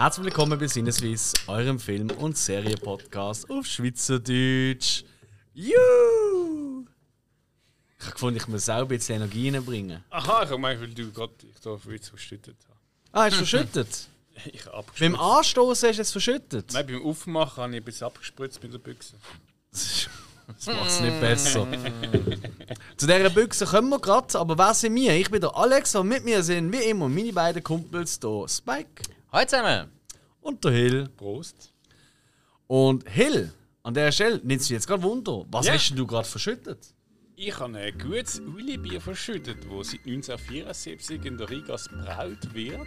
Herzlich willkommen bei Sinneswiss, eurem Film- und Serienpodcast auf Schweizerdeutsch. Juhu! Ich habe gefunden, ich muss auch ein bisschen Energie reinbringen. Aha, ich meine, weil du gerade ich da viel zu verschüttet hast. Ah, hast du verschüttet? Ich habe abgespritzt. Beim Anstoßen hast du es verschüttet? Nein, beim Aufmachen habe ich ein bisschen abgespritzt mit der Büchse. Das macht es nicht besser. Zu dieser Büchse kommen wir gerade, aber wer sind wir? Ich bin der Alex und mit mir sind wie immer meine beiden Kumpels, der Spike Hallo zusammen! Und der Hill. Prost. Und Hill, an der Stelle nimmt sich jetzt gerade Wunder. Was Ja. hast denn du gerade verschüttet? Ich habe ein gutes Uli-Bier verschüttet, das seit 1974 in der Rigas braut wird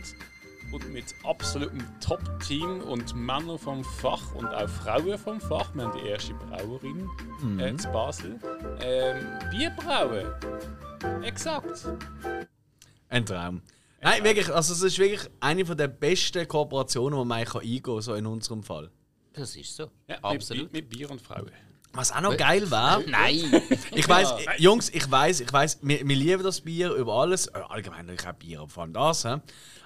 und mit absolutem Top-Team und Männern vom Fach und auch Frauen vom Fach, wir haben die erste Brauerin äh, zu Basel, ähm, Bier brauen. Exakt. Ein Traum. Nein, wirklich, also es ist wirklich eine von der besten Kooperationen, die man eigentlich eingehen kann, so in unserem Fall. Das ist so. Ja, Absolut. Mit, mit Bier und Frauen. Was auch noch geil wäre, Nein! ich weiß, Jungs, ich weiß, ich weiß, wir, wir lieben das Bier über alles, äh, allgemein natürlich auch Bier, aber vor allem das,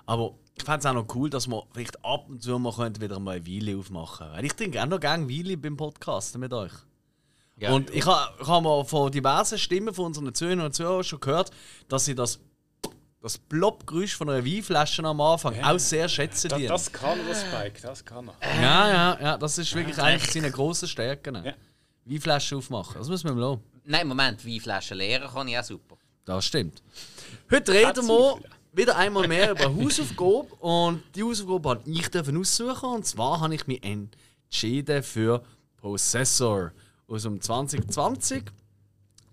aber ich fände es auch noch cool, dass wir vielleicht ab und zu mal wieder mal eine Weile aufmachen Weil ich trinke auch noch gerne Weile beim Podcasten mit euch. Ja, und ich habe ich ha mal von diversen Stimmen von unseren Zuhörern und Zuhörern schon gehört, dass sie das, das Plop-Geräusch von einer Weinflasche am Anfang auch sehr schätzen. Das, die. das kann er, Spike, das kann er. Ja, ja, ja, das ist wirklich eine seiner grossen Stärken. Ja. Weinflasche aufmachen, das müssen wir mal lassen. Nein, Moment, Weinflaschen leeren kann ich auch super. Das stimmt. Heute reden wir wieder einmal mehr über Hausaufgabe und die Hausaufgabe habe ich dürfen aussuchen und zwar habe ich mich entschieden für Possessor aus dem 2020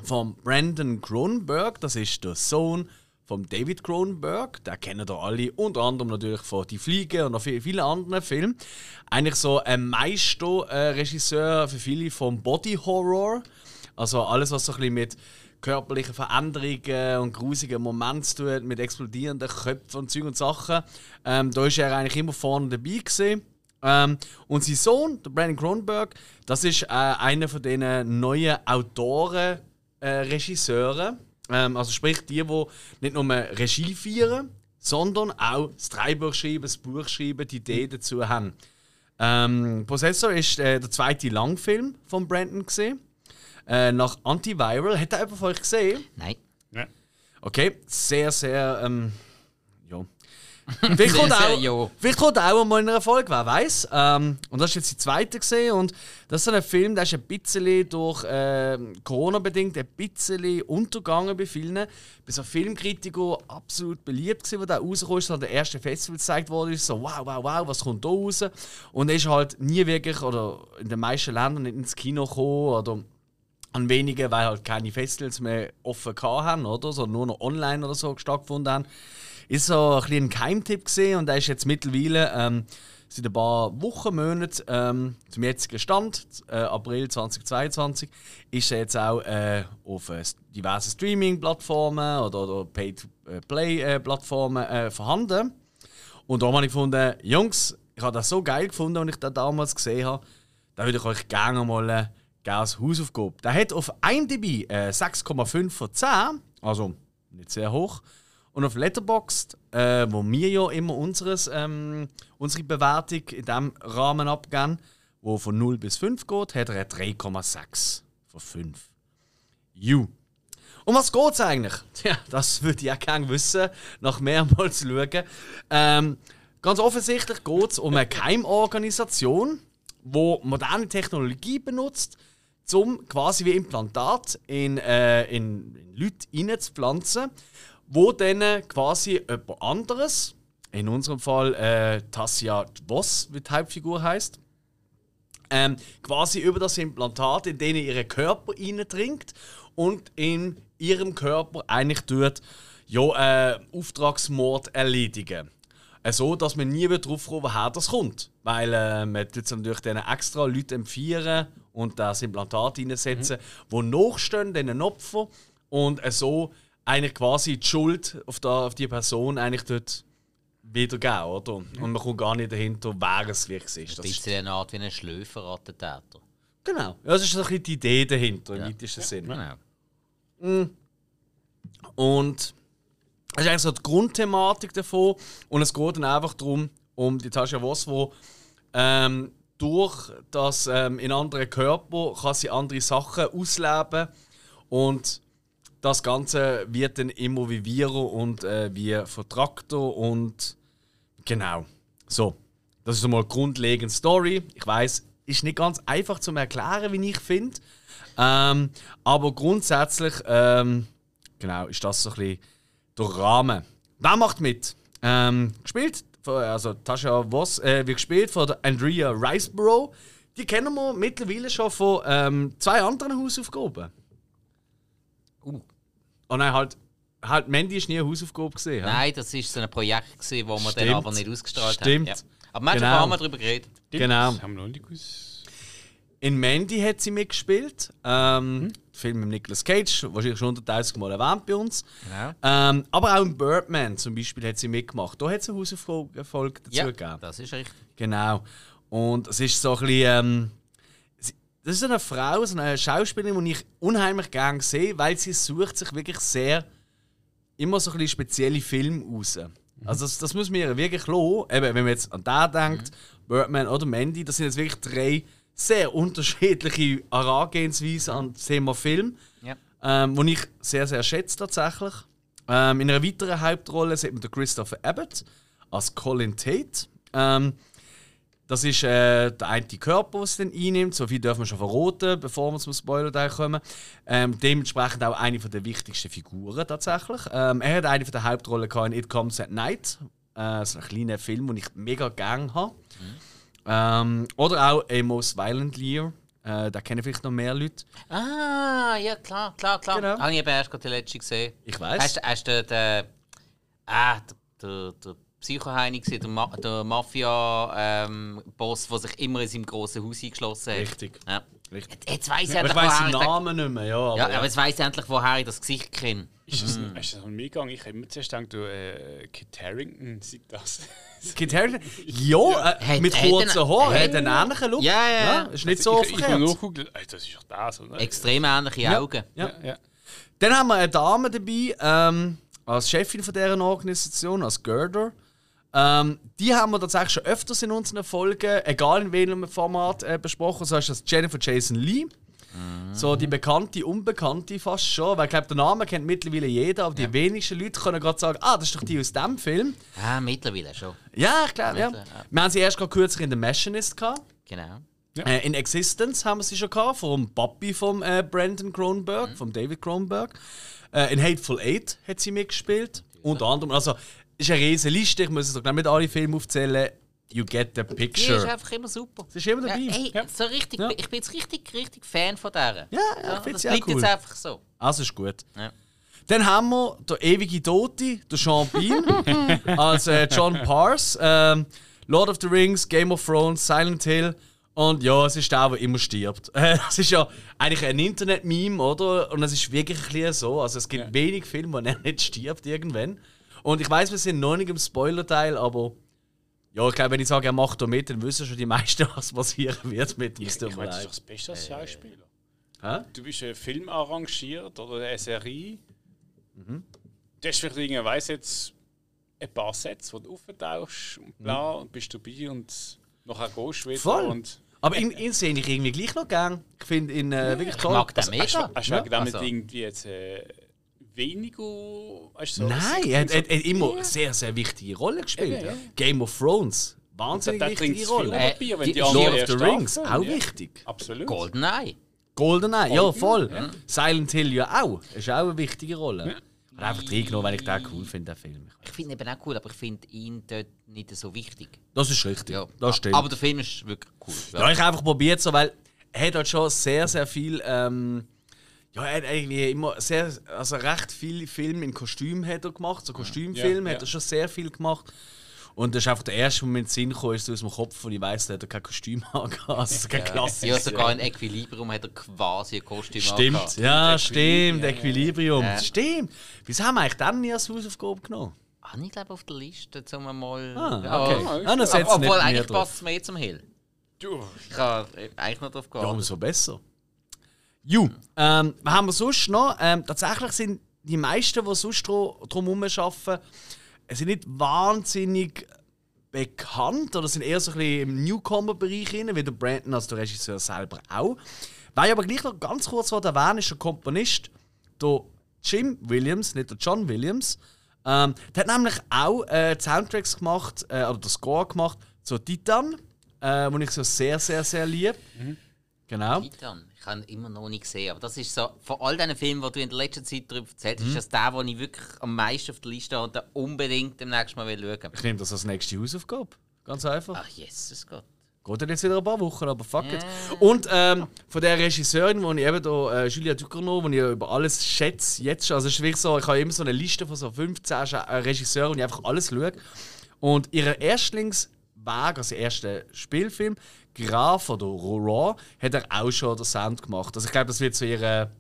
von Brandon Cronenberg. Das ist der Sohn von David Cronenberg. Den kennen ihr alle, unter anderem natürlich von Die Fliege und noch vielen, anderen Filmen. Eigentlich so ein Meisterregisseur für viele vom Body Horror. Also alles, was so ein bisschen mit körperlichen Veränderungen und grusigen Momenten zu tun hat, mit explodierenden Köpfen und Zeug und Sachen. Ähm, da ist er eigentlich immer vorne dabei gewesen. Ähm, und sein Sohn, der Brandon Cronenberg, das ist äh, einer von diesen neuen Autoren, äh. Ähm, also sprich die, die nicht nur Regie führen, sondern auch das Drehbuch schreiben, das Buch schreiben, die Idee dazu haben. Ähm, Possessor ist äh, der zweite Langfilm von Brandon gesehen. Äh, nach Antiviral. Hat er jemand von euch gesehen? Nein. Ja. Okay, sehr, sehr. Ähm. Vielleicht kommt, auch, ja. vielleicht kommt auch mal in einer Folge, wer weiß. Ähm, und das ist jetzt die zweite gesehen und das ist so ein Film, der ist ein bisschen durch äh, Corona bedingt ein bisschen untergegangen bei vielen. Bei so Filmkritikern absolut beliebt gewesen, wo der rausgekommen ist, an der ersten Festival gezeigt wurde, ist so wow, wow, wow, was kommt da raus? Und er ist halt nie wirklich oder in den meisten Ländern nicht ins Kino gekommen oder an wenigen, weil halt keine Festivals mehr offen haben, oder? Sondern nur noch online oder so stattgefunden haben. Ist so ein, bisschen ein Keimtipp gesehen und er ist jetzt mittlerweile ähm, seit ein paar Wochen, Monaten ähm, zum jetzigen Stand, äh, April 2022, ist er jetzt auch äh, auf äh, diversen Streaming-Plattformen oder, oder Pay-to-Play-Plattformen äh, vorhanden. Und da habe ich gefunden, Jungs, ich habe das so geil gefunden, als ich das damals gesehen habe, da würde ich euch gerne mal äh, gerne als Hausaufgabe. Der hat auf IMDb äh, 6,5 von 10, also nicht sehr hoch. Und auf Letterboxd, äh, wo wir ja immer unseres, ähm, unsere Bewertung in diesem Rahmen abgeben, wo von 0 bis 5 geht, hat er eine 3,6 von 5. You. Um was geht's eigentlich? Tja, das würde ich auch gerne wissen, nach mehrmals schauen. Ähm, ganz offensichtlich geht es um eine Keimorganisation, die moderne Technologie benutzt, um quasi wie Implantat in, äh, in Leute reinzupflanzen, wo dann quasi jemand anderes, in unserem Fall äh, Tassia Voss, wie die Hauptfigur heißt, ähm, quasi über das Implantat in denen ihre Körper eindringt und in ihrem Körper eigentlich tut, ja, äh, Auftragsmord erledigen. Äh, So, dass man nie wird drauf kommen, woher das kommt. Weil äh, man tut natürlich denen extra Leute empfehlen und das Implantat reinsetzen, wo nachstehen, diesen Opfer und äh, so eigentlich quasi die Schuld auf, die, auf die Person eigentlich dort wiedergeben, oder? Und man kommt gar nicht dahinter, wer es wirklich ist. Das ist eine Art wie ein Schlöferattentäter. Genau. Ja, das ist so ein bisschen die Idee dahinter, im weitesten Sinne. Genau. Und das ist eigentlich so die Grundthematik davon. Und es geht dann einfach darum, um die Tascha Voss, wo ähm, durch das ähm, in anderen Körper kann sie andere Sachen ausleben und das Ganze wird dann immer wie Viren und äh, wie Vertraktor und genau. So, das ist einmal eine grundlegende Story. Ich weiß, ist nicht ganz einfach zu erklären, wie ich finde. Ähm, aber grundsätzlich, ähm, genau, ist das so ein bisschen der Rahmen. Wer macht mit? Ähm, gespielt, also Tasha Voss äh, wird gespielt von der Andrea Riceborough. Die kennen wir mittlerweile schon von ähm, zwei anderen Hausaufgaben. Oh nein, halt, halt Mandy ist nie eine Hausaufgabe gesehen. Nein, das war so ein Projekt, gewesen, wo wir Stimmt. dann aber nicht ausgestrahlt Stimmt. haben. Ja. Aber wir haben Genau. schon ein paar Mal darüber geredet. Genau. Das haben wir noch nicht gewusst. In Mandy hat sie mitgespielt. Ähm, Film mit Nicolas Cage, wahrscheinlich schon 100.000 Mal erwähnt bei uns. Genau. Ähm, aber auch in Birdman zum Beispiel hat sie mitgemacht. Da hat es eine Hausaufgabe dazu Ja, gegeben. das ist richtig. Genau. Und es ist so ein bisschen. Ähm, das ist eine Frau, so eine Schauspielerin, die ich unheimlich gerne sehe, weil sie sucht sich wirklich sehr immer so ein bisschen spezielle Filme raus. Also das, das muss man ihr wirklich lassen. Eben, wenn man jetzt an den denkt, Birdman oder Mandy, das sind jetzt wirklich drei sehr unterschiedliche Herangehensweisen an das Thema Film, Ja. ähm, die ich sehr, sehr schätze tatsächlich. Ähm, in einer weiteren Hauptrolle sieht man den Christopher Abbott als Colin Tate. Ähm, das ist äh, der eine Körper, den sie dann einnimmt. So viel dürfen wir schon verraten, bevor wir zum Spoiler kommen. Ähm, dementsprechend auch eine der wichtigsten Figuren tatsächlich. Ähm, er hat eine der Hauptrollen in It Comes at Night. Äh, so ein kleiner Film, den ich mega gerne habe. Ähm, oder auch Amos Violent Lear. Äh, da kennen vielleicht noch mehr Leute. Ah, ja, klar, klar, klar. Genau. Habe ich eben erst gerade die letzte gesehen. Ich weiß. Hast, hast du den. Ah, der, der, der Psychoheini gesehen, der, Ma der Mafia-Boss, der sich immer in seinem grossen Haus eingeschlossen hat? Richtig. Ja. Richtig. Jetzt weiss ich Aber ich endlich, weiß woher den ich Namen nicht mehr. Ja, aber, Ja, aber jetzt weiss ich endlich, woher ich das Gesicht kenne. Ist das, ist das noch mehr gegangen? Ich habe immer zuerst gedacht, du, äh, Kit Harington sieht das. Kit Harington? Ja, äh, mit kurzen Haaren. hat- Hat einen ähnlichen Look. Ja, ja, ja. Ist nicht so ich, ich, ich verkehrt. nachgucken, ey, das ist doch das, oder? Extrem ähnliche Augen. Ja. Ja, ja. Dann haben wir eine Dame dabei, ähm, als Chefin von deren Organisation, als Girder. Ähm, die haben wir tatsächlich schon öfters in unseren Folgen, egal in welchem Format, äh, besprochen. So ist das Jennifer Jason Lee. So die bekannte, unbekannte fast schon. Weil ich glaube, den Namen kennt mittlerweile jeder, aber die wenigsten Leute können gerade sagen, ah, das ist doch die aus dem Film. Ah, mittlerweile schon. Ja, ich glaube, ja. Ja. Wir haben sie erst gerade kürzlich in The Machinist gehabt. Genau. Äh, in Existence haben wir sie schon gehabt, vom Papi vom äh, Brandon Cronenberg, Mhm. vom David Cronenberg. Äh, in Hateful Eight hat sie mitgespielt. Unter anderem, also ist eine riesige Liste, ich muss doch nicht alle Filme aufzählen. You get the Die ist picture. einfach immer super. Sie ist immer dabei. Ja, ey, Ja. so richtig, Ja. Ich bin jetzt richtig, richtig Fan von der. Ja, ja, ich finde das sie cool. jetzt einfach so. Also ist gut. Dann haben wir den ewige Tote, der Sean Bean, als äh, John Pars. Ähm, Lord of the Rings, Game of Thrones, Silent Hill. Und ja, es ist der, der immer stirbt. Es ist ja eigentlich ein Internet-Meme, oder? Und es ist wirklich ein bisschen so. Also es gibt wenig Filme, wo er nicht stirbt irgendwann. Und ich weiß, wir sind noch nicht im Spoiler-Teil, aber ja, ich glaube, wenn ich sage, er macht da mit, dann wissen schon die meisten, was passieren wird mit ihm. Ich mir meine, das ist doch das Beste als Schauspieler. Hä? Du bist ein Film arrangiert oder eine Serie. Mhm. Du hast vielleicht irgendwie, weiss jetzt, ein paar Sätze, die du auftauchst und bla, und bist dabei und nachher gehst du wieder. Mhm. Voll. Und Aber ihn, ihn sehe ich irgendwie gleich noch gern. Ich finde ihn äh, wirklich toll. mag den hast, mega. hast Ja, wegen dem also- irgendwie jetzt äh, weniger. Weißt, du, so, Nein, er hat, er hat immer eine sehr, sehr wichtige Rolle gespielt. Eben, ja. Game of Thrones, wahnsinnig Da wichtige Rolle. Äh, Papier, wenn die- die Lord of the Rings, auch ja. wichtig. Absolut. Goldeneye. Goldeneye, ja voll. Silent Hill ja auch. Ist auch eine wichtige Rolle. Ja. Ich habe einfach reingenommen, weil ich den cool finde, den Film. Ich finde ihn eben auch cool, aber ich finde ihn dort nicht so wichtig. Das ist richtig. Ja. Das stimmt. Aber der Film ist wirklich cool. ja, ich habe einfach probiert, so, weil er hat halt schon sehr, sehr viel. Ähm, ja, er hat irgendwie immer sehr, also recht viele Filme in Kostüm hat er gemacht, so Kostümfilme Ja, hat er ja. schon sehr viel gemacht. Und das ist einfach der erste, mir den Sinn kam, ist aus dem Kopf und ich weiss, der hat kein Kostüm angehabt. Also kein Klassiker. Ja, sogar in Equilibrium hat er quasi ein Kostüm Stimmt, angehabt. ja, stimmt, ja, ja. Equilibrium. Ja. Stimmt. Wieso haben wir eigentlich dann nie als Hausaufgabe genommen? Habe ich glaube auf der Liste, um mal... Ah, Ja. okay. Ja, Ah, dann ist setzt Obwohl, eigentlich passt es mehr zum Hill. Du, Ich kann eigentlich noch drauf Ja, gehen. umso besser. Ju, ähm, was haben wir sonst noch? Ähm, tatsächlich sind die meisten, die sonst drum herum arbeiten, es sind nicht wahnsinnig bekannt oder sind eher so ein bisschen im Newcomer-Bereich rein, wie der Brandon, also der Regisseur selber auch. Weil ich aber gleich noch ganz kurz erwähnen ist der Komponist, der Jim Williams, nicht der John Williams. Ähm, der hat nämlich auch äh, Soundtracks gemacht, äh, oder den Score gemacht zu Titan, äh, den ich so sehr, sehr, sehr liebe. Mhm. Genau. Titan, ich habe immer noch nicht gesehen, aber das ist so, von all diesen Filmen, die du in der letzten Zeit darüber erzählt hast, mhm. ist das der, den ich wirklich am meisten auf der Liste habe und unbedingt demnächst mal schauen will. Ich nehme das als nächste Hausaufgabe. Ganz einfach. Ach, Jesus Gott. Geht dann jetzt wieder ein paar Wochen, aber fuck it. Und ähm, von der Regisseurin, die ich eben da, äh, Julia Ducournau, die ich über alles schätze, jetzt schon. Also es ist wirklich so, ich habe immer so eine Liste von so 15 äh, Regisseuren, und ich einfach alles schaue. Und ihr Erstlingsweg, also erster Spielfilm, Graf oder Roland, hat er auch schon den Sound gemacht. Also ich glaube, das wird so ihre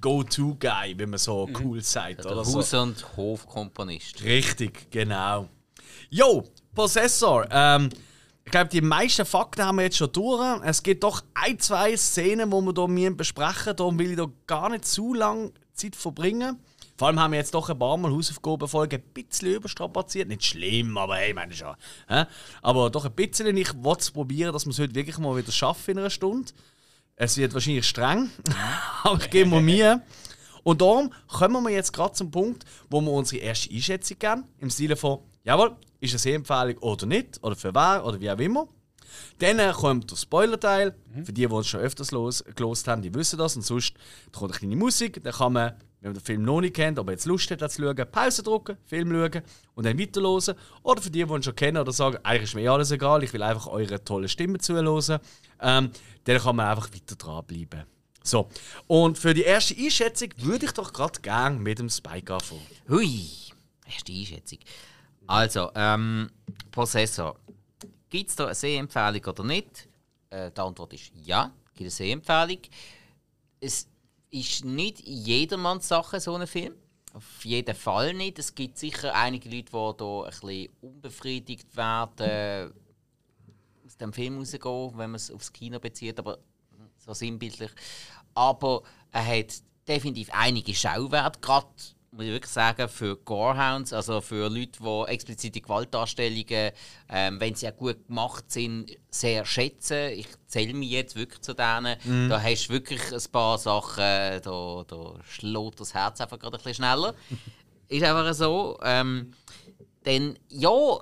Go-To-Guy, wie man so mhm. cool sagt. Ja, der Haus- so. und Hofkomponist. Richtig, genau. Jo, Possessor. Ähm, ich glaube, die meisten Fakten haben wir jetzt schon durch. Es gibt doch ein, zwei Szenen, die wir hier besprechen Darum will ich da gar nicht zu lange Zeit verbringen. Vor allem haben wir jetzt doch ein paar Mal Hausaufgabenfolgen ein bisschen überstrapaziert. Nicht schlimm, aber hey, meine schon. Aber doch ein bisschen. Ich wollte es probieren, dass wir es heute wirklich mal wieder schaffen in einer Stunde. Es wird wahrscheinlich streng, aber ich gebe mir Mühe. Und darum kommen wir jetzt gerade zum Punkt, wo wir unsere erste Einschätzung geben. Im Sinne von, jawohl, ist eine Sehempfehlung oder nicht, oder für wer, oder wie auch immer. Dann kommt der Spoiler-Teil. Mhm. Für die, die es schon öfters los, gelost haben, die wissen das. Und sonst da kommt eine kleine Musik. Dann kann man, wenn man den Film noch nicht kennt, aber jetzt Lust hat, zu schauen, Pause drücken, Film schauen und dann weiterhören. Oder für die, die ihn schon kennen oder sagen, eigentlich ist mir alles egal, ich will einfach eure tolle Stimme zuhören, ähm, dann kann man einfach weiter dranbleiben. So, und für die erste Einschätzung würde ich doch gerade gerne mit dem Spike anfangen. Hui, erste Einschätzung. Also, ähm, Prozessor. Gibt es da eine Sehempfehlung oder nicht? Äh, die Antwort ist ja, es gibt eine Sehempfehlung. Es ist nicht jedermanns Sache, so ein Film. Auf jeden Fall nicht. Es gibt sicher einige Leute, die hier ein bisschen unbefriedigt werden, aus dem Film rausgehen, wenn man es aufs Kino bezieht, aber so sinnbildlich. Aber er hat definitiv einige Schauwerte, gerade muss ich wirklich sagen, für Gorehounds, also für Leute, die explizite Gewaltdarstellungen, ähm, wenn sie auch gut gemacht sind, sehr schätzen. Ich zähle mich jetzt wirklich zu denen. Mm. Da hast du wirklich ein paar Sachen, da, da schlägt das Herz einfach gerade ein bisschen schneller. Ist einfach so. Ähm, denn ja,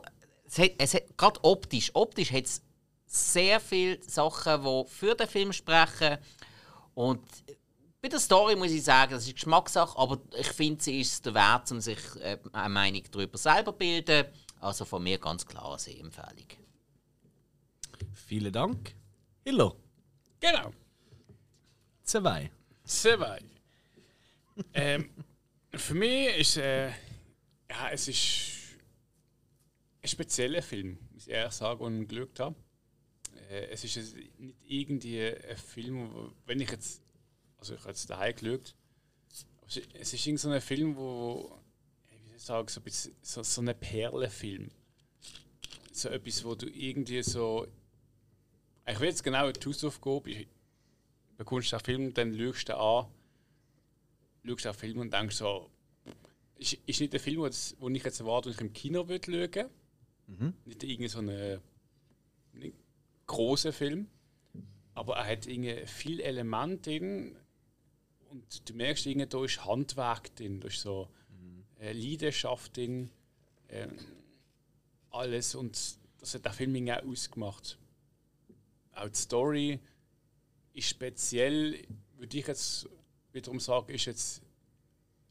es hat, es hat, gerade optisch, optisch hat es sehr viele Sachen, die für den Film sprechen. Und bei der Story muss ich sagen, das ist Geschmackssache, aber ich finde, sie ist der Wert, um sich äh, eine Meinung darüber selber zu bilden. Also von mir ganz klar eine Sehempfehlung. Vielen Dank. Hillo. Genau. Zwei. Zwei. ähm, für mich ist äh, ja, es ist ein spezieller Film, muss ich ehrlich sagen, und geschaut habe. Äh, es ist nicht irgendwie ein Film, wenn ich jetzt also ich habe jetzt daheim geschaut. Es ist so ein Film, wo, wie soll ich sagen, so, ein bisschen, so, so ein Perlenfilm. So etwas, wo du irgendwie so. Ich will jetzt genau eine Hausaufgabe. Du bekommst den Film, dann schaust du an, schaust den Film und denkst so, ist, ist nicht der Film, den ich jetzt erwarte, wenn ich im Kino schauen würde. Mhm. Nicht irgendwie so einen großen Film. Aber er hat irgendwie viele Elemente drin, und du merkst, irgendwie, da ist Handwerk drin, da ist so äh, Leidenschaft drin, äh, alles. Und das hat der Film auch ausgemacht. Auch die Story ist speziell, würde ich jetzt wiederum sagen, ist jetzt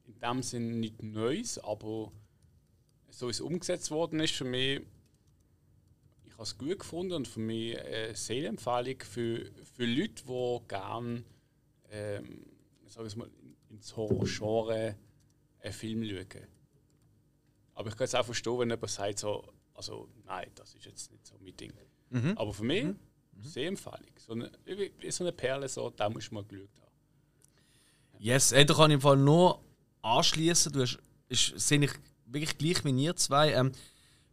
in dem Sinn nicht Neues, aber so wie es umgesetzt worden ist, für mich, ich habe es gut gefunden und für mich eine Seelenempfehlung für, für Leute, die gerne ähm, sage ich mal, ins Horror-Genre einen Film schauen. Aber ich kann es auch verstehen, wenn jemand sagt, so, also nein, das ist jetzt nicht so mein Ding. Mhm. Aber für mich, mhm. sehr empfehlig. So eine, wie so eine Perle, so, da muss man geschaut haben. Yes, äh, da kann ich im Fall nur anschließen. Du hast, ist, sehe ich wirklich gleich wie ihr zwei. Ähm,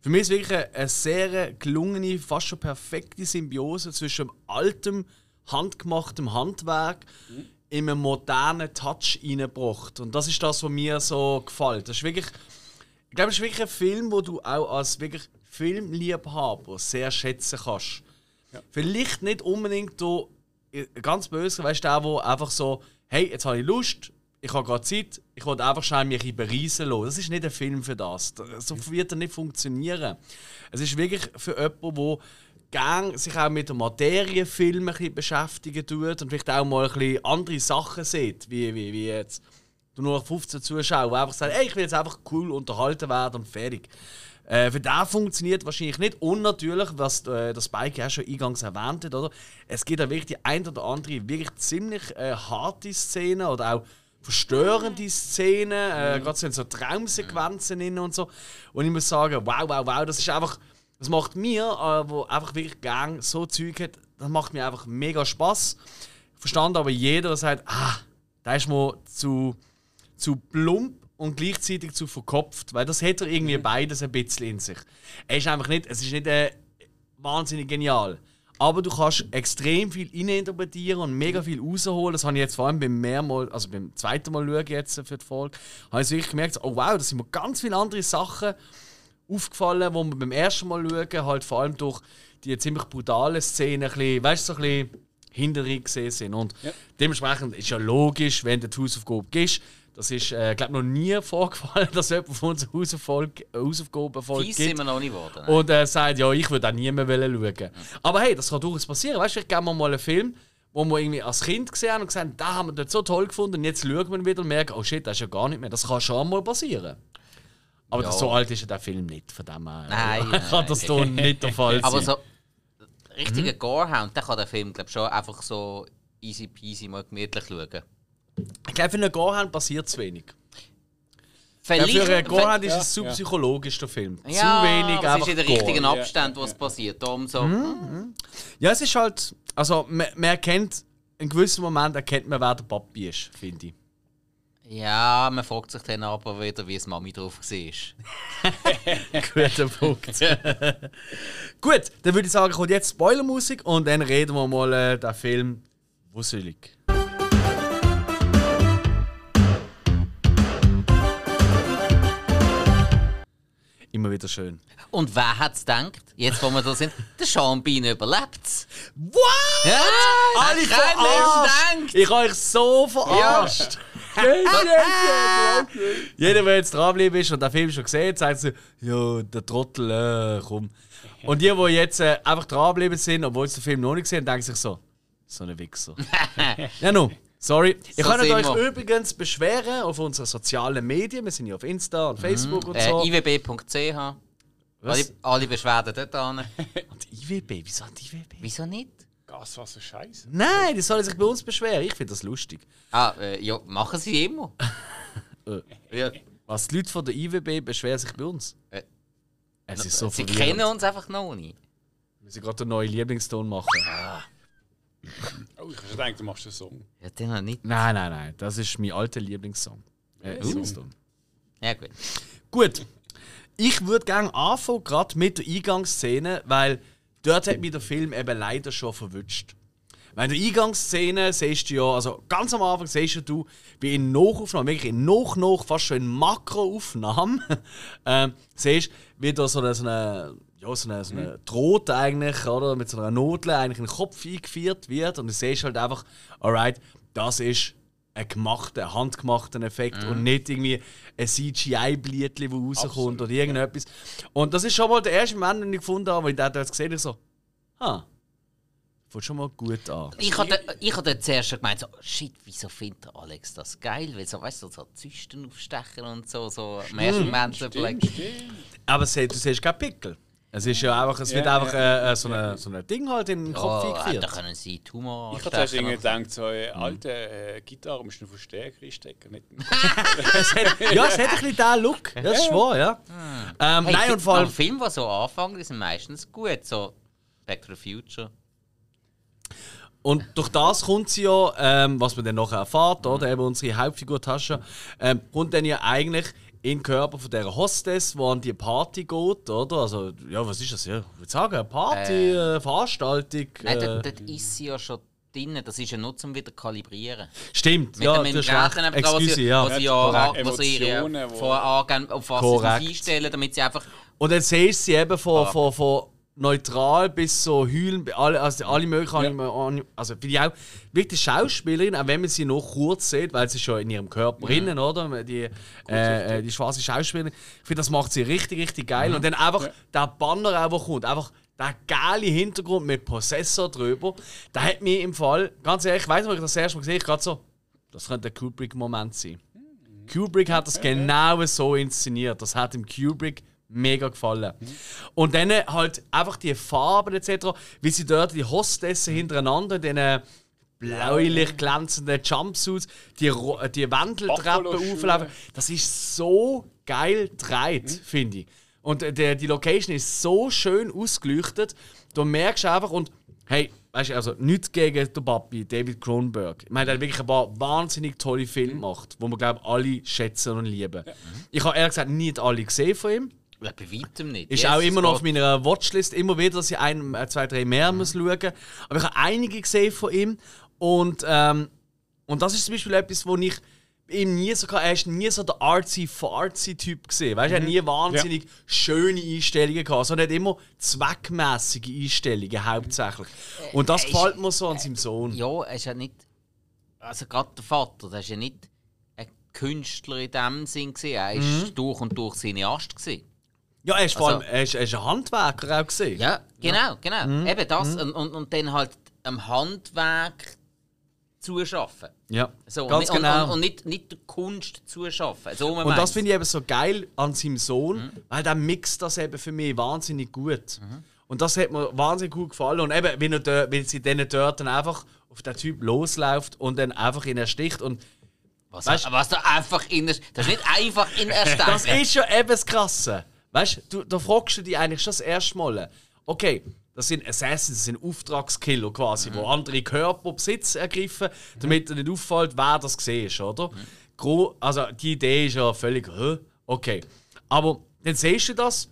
für mich ist es wirklich eine, eine, sehr gelungene, fast schon perfekte Symbiose zwischen altem, handgemachtem Handwerk, mhm in einen modernen Touch reingebracht. Und das ist das, was mir so gefällt. Das ist wirklich, ich glaube, es ist wirklich ein Film, wo du auch als wirklich Filmliebhaber sehr schätzen kannst. Vielleicht nicht unbedingt du, äh, ganz böse, weißt du, der, wo einfach so, hey, jetzt habe ich Lust, ich habe gerade Zeit, ich will einfach schnell mich ein bereisen lassen. Das ist nicht ein Film für das. So wird er nicht funktionieren. Es ist wirklich für jemanden, der gerne sich auch mit der Materie Film ein bisschen beschäftigen tut und vielleicht auch mal ein bisschen andere Sachen sieht, wie, wie, wie jetzt du nur noch 15 Zuschauer, die einfach sagen, ey, ich will jetzt einfach cool unterhalten werden und fertig. Äh, für den funktioniert wahrscheinlich nicht. Und natürlich, was äh, das Spike ja schon eingangs erwähnt hat, oder? es gibt auch wirklich die ein oder andere wirklich ziemlich äh, harte Szenen oder auch verstörende Szenen, äh, gerade so in so Traumsequenzen mhm. und so. Und ich muss sagen, wow, wow, wow, das ist einfach, das macht mir, äh, wo einfach wirklich gern so Zeug hat, das macht mir einfach mega Spaß. Verstand aber jeder, der sagt, ah, da ist mir zu, zu plump und gleichzeitig zu verkopft, weil das hätte er irgendwie mhm. beides ein bisschen in sich. Er ist einfach nicht, es ist nicht äh, wahnsinnig genial. Aber du kannst extrem viel interpretieren und mega viel rausholen. Das habe ich jetzt vor allem beim mehrmal, also beim zweiten Mal schauen jetzt für die Folge, habe ich wirklich gemerkt, oh wow, da sind mir ganz viele andere Sachen aufgefallen, wo man beim ersten Mal schauen, halt vor allem durch die ziemlich brutale Szene, ein bisschen, weißt du, so ein bisschen hinterher gesehen sind. Und ja. dementsprechend ist ja logisch, wenn du die Hausaufgabe gibst, das ist, äh, glaube noch nie vorgefallen, dass jemand von uns Hausaufgabe folgt. Fies sind wir noch nicht geworden. Und er äh, sagt, ja, ich würde auch nie mehr schauen. Mhm. Aber hey, das kann durchaus passieren. Weißt du, ich gebe mir mal einen Film, wo wir irgendwie als Kind gesehen haben und gesagt haben, da haben wir dort so toll gefunden und jetzt schauen wir wieder und merken, oh shit, das ist ja gar nicht mehr. Das kann schon mal passieren. Aber ja. so alt ist ja der Film nicht, von dem her nein, kann das doch nicht der Fall sein. Aber so richtiger mhm. Gorehound, der kann der Film glaube schon einfach so easy peasy mal gemütlich schauen. Ich glaube, für einen Gohan passiert zu wenig. Vielleicht, ja, für einen Gohan ist es zu ja. psychologisch, der Film. Ja, zu wenig aber es ist in den richtigen Abstand, was passiert. Darum so. Mhm. Ja, es ist halt. Also, man, man erkennt, in gewissen Moment erkennt man, wer der Papi ist, finde ich. Ja, man fragt sich dann aber wieder, wie es Mami drauf war. Guter Punkt. Gut, dann würde ich sagen, kommt jetzt Spoilermusik und dann reden wir mal äh, den Film Wusselig. Immer wieder schön. Und wer hat es gedacht, jetzt wo wir da sind, der Sean Bean überlebt What? Ja, Alle verarscht! Ich habe euch so verarscht! Ja. Jeder, der jetzt dranbleiben ist und den Film schon gesehen hat, sagt so, ja, der Trottel, äh, komm. Und die, die jetzt äh, einfach dranbleiben sind, obwohl sie den Film noch nicht gesehen haben, denken sich so, so eine Wichser. ja, nun. Sorry. So Ihr könnt euch wir. übrigens beschweren auf unseren sozialen Medien. Wir sind ja auf Insta und mhm. Facebook und so. Äh, iwb.ch. Alle, alle Beschwerden dort an. und IWB? Wieso hat IWB? Wieso nicht? Gaswasser Scheiße. Nein, die sollen sich bei uns beschweren. Ich finde das lustig. Ah, äh, ja, machen sie immer. äh, ja. Was die Leute von der IWB beschweren sich bei uns? Äh, es ist so Sie kennen uns einfach noch nicht. Wir sind gerade einen neuen Lieblingston machen. Ah. Oh, ich habe gedacht, du machst einen Song. Ja, den noch nicht. Nein, nein, nein. Das ist mein alter Lieblingssong. Äh, Lieblingssong. Ja, gut. Gut. Ich würde gerne anfangen, gerade mit der Eingangsszene, weil dort hat mich der Film eben leider schon verwünscht. Weil in der Eingangsszene siehst du ja, also ganz am Anfang siehst du, wie in Nachaufnahmen, wirklich in Nach, Nach, fast schon in Makroaufnahmen, äh, siehst wie da so eine, so eine ja, so eine, so eine Droht eigentlich, oder? Mit so einer Nadel eigentlich in den Kopf eingeführt wird. Und du siehst halt einfach, alright, das ist ein gemachter, handgemachter Effekt mhm. und nicht irgendwie ein CGI-Blietli, das rauskommt oder irgendetwas. Ja. Und das ist schon mal der erste Moment, den ich gefunden habe, weil ich das gesehen habe, so, ha, Fängt schon mal gut an. Ich hatte, ich hatte zuerst gemeint, so, shit, wieso findet Alex das geil? Weil so, weißt du, so Zysten aufstechen und so, so im ersten Moment. Aber du siehst keinen Pickel. Es ist ja einfach, es wird ja, einfach ja, äh, so, eine, so ein Ding halt in den Kopf oh, eingeführt. Da können sie Tumor Ich hatte irgendwie gedacht, so eine alte äh, Gitarre musst du einen Verstärker reinstecken. Nicht es hat, ja, es hat ein bisschen diesen Look. Das ist wahr, ja. Hm. Ähm, hey, nein, und vor allem... Filme, die so anfangen, die sind meistens gut. So Back to the Future. Und durch das kommt sie ja, ähm, was man dann noch erfährt, oder eben unsere Hauptfigur Tascha, ähm, kommt dann ja eigentlich in den Körper von dieser Hostess, die an die Party geht, oder? Also, ja, was ist das? Ja, ich würde sagen, eine Party, äh, äh, Veranstaltung. Nein, dort, dort ist sie ja schon drin. Das ist ja nur zum wieder kalibrieren. Stimmt, Mit ja, dem, das ist Excuse, ja. Was sie ja, was sie ihre vorher angeben, auf was Korrekt. sie sich einstellen, damit sie einfach Und dann siehst du sie eben von, von, von neutral bis so heulen, alle, also alle möglichen Anime, also finde ich auch wirklich die Schauspielerin, auch wenn man sie noch kurz sieht, weil sie schon in ihrem Körper drinnen, oder? Die, äh, äh, die schwarze Schauspielerin. Ich finde, das macht sie richtig, richtig geil. Und dann einfach der Banner, der kommt, einfach der geile Hintergrund mit Prozessor drüber, der hat mir im Fall, ganz ehrlich, ich weiß nicht, ob ich das erste Mal gesehen habe, gerade so, das könnte ein Kubrick-Moment sein. Kubrick hat das genau so inszeniert. Das hat dem Kubrick mega gefallen. Und dann halt einfach die Farben etc., wie sie dort die Hostessen hintereinander in diesen bläulich glänzenden Jumpsuits, die, äh, die Wendeltreppe Buffalo-Schuhe. auflaufen. Das ist so geil gedreht, finde ich. Und äh, der, die Location ist so schön ausgeleuchtet, du merkst einfach und hey, weißt du, also nichts gegen den Papi, David Cronenberg. Ich meine, der hat wirklich ein paar wahnsinnig tolle Filme gemacht, wo wir glaube alle schätzen und lieben. Ich habe ehrlich gesagt nicht alle gesehen von ihm. Ja, bei weitem nicht. Ist Jesus auch immer noch auf meiner Watchlist, immer wieder, dass ich ein, äh, zwei, drei mehr muss schauen. Aber ich habe einige gesehen von ihm. Und, ähm, und das ist zum Beispiel etwas, wo ich ihm nie so er ist nie so der artsy fartsy Typ gesehen. Weißt du, er hat nie wahnsinnig schöne Einstellungen gehabt, sondern er hat immer zweckmäßige Einstellungen hauptsächlich. Und das gefällt mir so an seinem Sohn. Ja, er ist ja nicht. Also, gerade der Vater, der ist ja nicht ein Künstler in dem Sinn. Gewesen. Er ist Mhm. durch und durch Cineast. Gewesen. Ja, er ist vor Also- allem er ist, er ist ein Handwerker auch gesehen. Ja, genau, genau. Mhm. Eben das. Und, und, und dann halt am Handwerk zuschaffen. Ja, So, ganz und, genau. und, und nicht, nicht der Kunst zuschaffen. So Und das finde ich eben so geil an seinem Sohn, weil der mixt das eben für mich wahnsinnig gut. Und das hat mir wahnsinnig gut gefallen. Und eben, wenn, er wenn sie dann dort dann einfach auf den Typ losläuft und dann einfach ihn ersticht. Und Was, Weißt- was da einfach in der, Das ist nicht einfach in erstechen. das ist ja eben das Krasse. Weißt du, da fragst du dich eigentlich schon das erste Mal, okay, das sind Assassins, das sind Auftragskiller quasi, wo andere Körper Besitz ergreifen, damit dir nicht auffällt, wer das gesehen ist, oder? Gro also die Idee ist ja völlig, okay. Aber dann siehst du das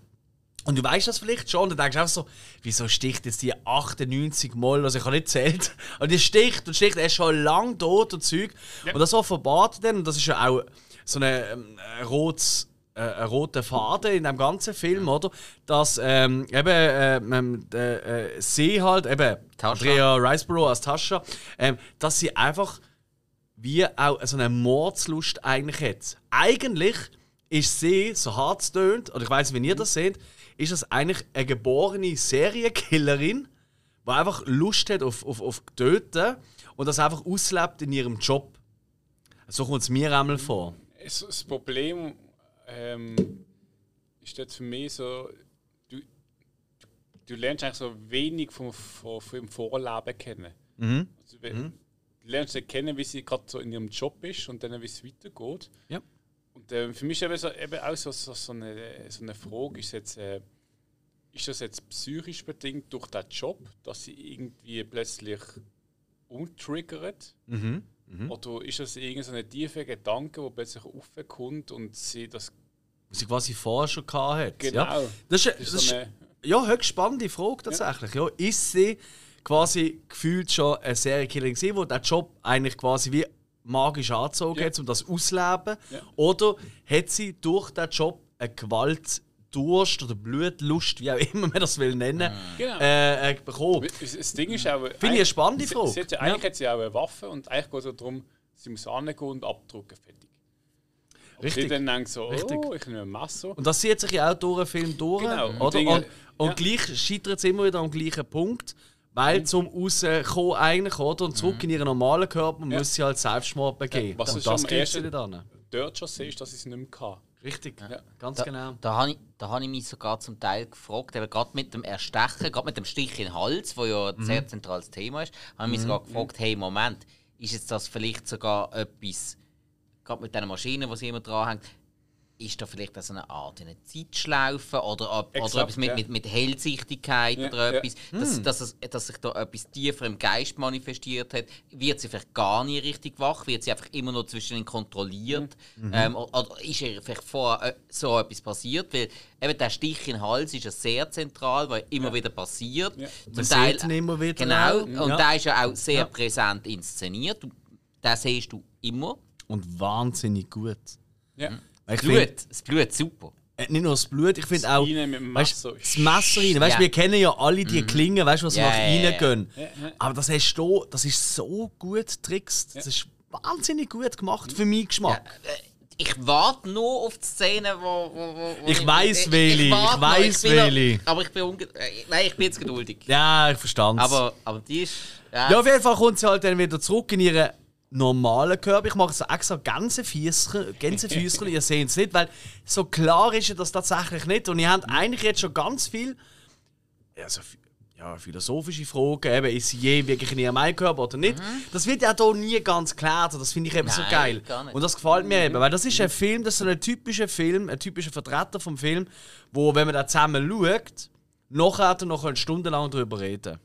und du weißt das vielleicht schon und dann denkst du einfach so, wieso sticht jetzt die 98 Mal, also ich habe nicht zählt, und die sticht und sticht, er ist schon lang tot und Zeug. Und das offenbart dann, und das ist ja auch so eine, ähm, ein rotes äh, ein roter Faden in dem ganzen Film, oder? Dass ähm, eben ähm, ähm, äh, sie halt, eben Tascha. Andrea Riceborough als Tascha, ähm, dass sie einfach wie auch so eine Mordslust eigentlich hat. Eigentlich ist sie, so hart es tönt, oder ich weiß nicht, wie ihr das seht, ist das eigentlich eine geborene Serienkillerin, die einfach Lust hat auf, auf, auf Töten und das einfach auslebt in ihrem Job. So kommt es mir einmal vor. Es- Das Problem ähm, ist dort für mich so, du, du lernst eigentlich so wenig vom, vom, vom Vorleben kennen. Mhm. Also, wenn, Du lernst sie kennen, wie sie gerade so in ihrem Job ist und dann wie es weitergeht. Ja. Und ähm, für mich ist eben, so, eben auch so, so, so, eine, so eine Frage, ist, jetzt, äh, ist das jetzt psychisch bedingt durch den Job, dass sie irgendwie plötzlich umtriggert? Mhm. Oder ist das irgendein so tiefer Gedanke, der plötzlich aufkommt und sie das Was sie quasi vorher schon gehabt hat. genau. Ja. Das ist, Das ist so eine, ja, höchst spannende Frage tatsächlich. Ja. Ist sie quasi gefühlt schon eine Serienkillerin gewesen, die den Job eigentlich quasi wie magisch angezogen Ja. hat, um das auszuleben? Ja. Oder hat sie durch den Job eine Gewaltdurst oder Blutlust, wie auch immer man das will nennen, Genau. äh, äh, bekommen? das Ding ist auch. Finde ich eine spannende sie, Frage. Sie hat ja, Ja. eigentlich hat sie auch eine Waffe und eigentlich geht es darum, sie muss angehen und abdrucken, fertig. Und Richtig. sie dann denkt so, Richtig. oh, ich nehme ein Messer. Und das zieht sich ja auch durch den Film durch. Genau. Und Oder? Dinge- Und, und ja. gleich scheitert es immer wieder am gleichen Punkt. Weil zum Rauskommen eigentlich, oder? Und zurück in ihren normalen Körper Ja. muss sie halt Selbstmord begehen. Ja, was und ist das kriegt sie nicht an. Dort schon siehst, dass ich es nicht mehr kann. Richtig, Ja. ganz Da, genau. da habe ich, da hab ich mich sogar zum Teil gefragt, eben gerade mit dem Erstechen, gerade mit dem Stich in den Hals, wo ja ein sehr zentrales Thema ist, habe ich mich sogar gefragt, hey, Moment, ist jetzt das vielleicht sogar etwas, gerade mit diesen Maschinen, die sie immer dranhängt, ist da vielleicht so eine Art eine Zeitschlaufe oder, ob- oder Exakt, etwas mit, ja. mit, mit Hellsichtigkeit Ja, oder ja. etwas, dass, dass, es, dass sich da etwas tiefer im Geist manifestiert hat, wird sie vielleicht gar nie richtig wach, wird sie einfach immer nur zwischendurch kontrolliert ähm, o- oder ist ihr vielleicht vorher äh, so etwas passiert, weil eben der Stich in den Hals ist ja sehr zentral, weil immer wieder passiert. Ja. Zum ihn immer wieder Genau, auch. und Ja. der ist ja auch sehr Ja. präsent inszeniert. Den siehst du immer. Und wahnsinnig gut. Ja. Ich Blut, find, das Blut super. äh, Äh, nicht nur das Blut, ich finde auch. Weißt, das Messer rein. Weißt, Ja. Wir kennen ja alle die Klingen, weißt, was Ja, nach ja, innen ja. gehen. Ja, ja. Aber das hast du, das ist so gut getrickst. Das ist wahnsinnig gut gemacht für meinen Geschmack. Ich warte nur auf die Szene, wo. wo, wo Ich weiss, Weli, ich noch- Weli. Aber ich bin unge äh, Nein, ich bin jetzt geduldig. Ja, ich verstand Aber, aber die ist. Ja, Ja, auf jeden Fall kommt sie halt dann wieder zurück in ihren normalen Körper. Ich mache so extra ganze Füßchen, ganze Füßchen, ihr seht es nicht, weil so klar ist das tatsächlich nicht. Und ihr habt eigentlich jetzt schon ganz viel also, ja, philosophische Fragen, eben, ist je wirklich in ihrem Körper oder nicht. Das wird ja hier nie ganz geklärt und das finde ich eben so Nein, geil. gar nicht. Und das gefällt mir eben, weil das ist ein Film, das ist so ein typischer Film, ein typischer Vertreter vom Film, wo, wenn man da zusammen schaut, nachher noch eine Stunde lang darüber reden.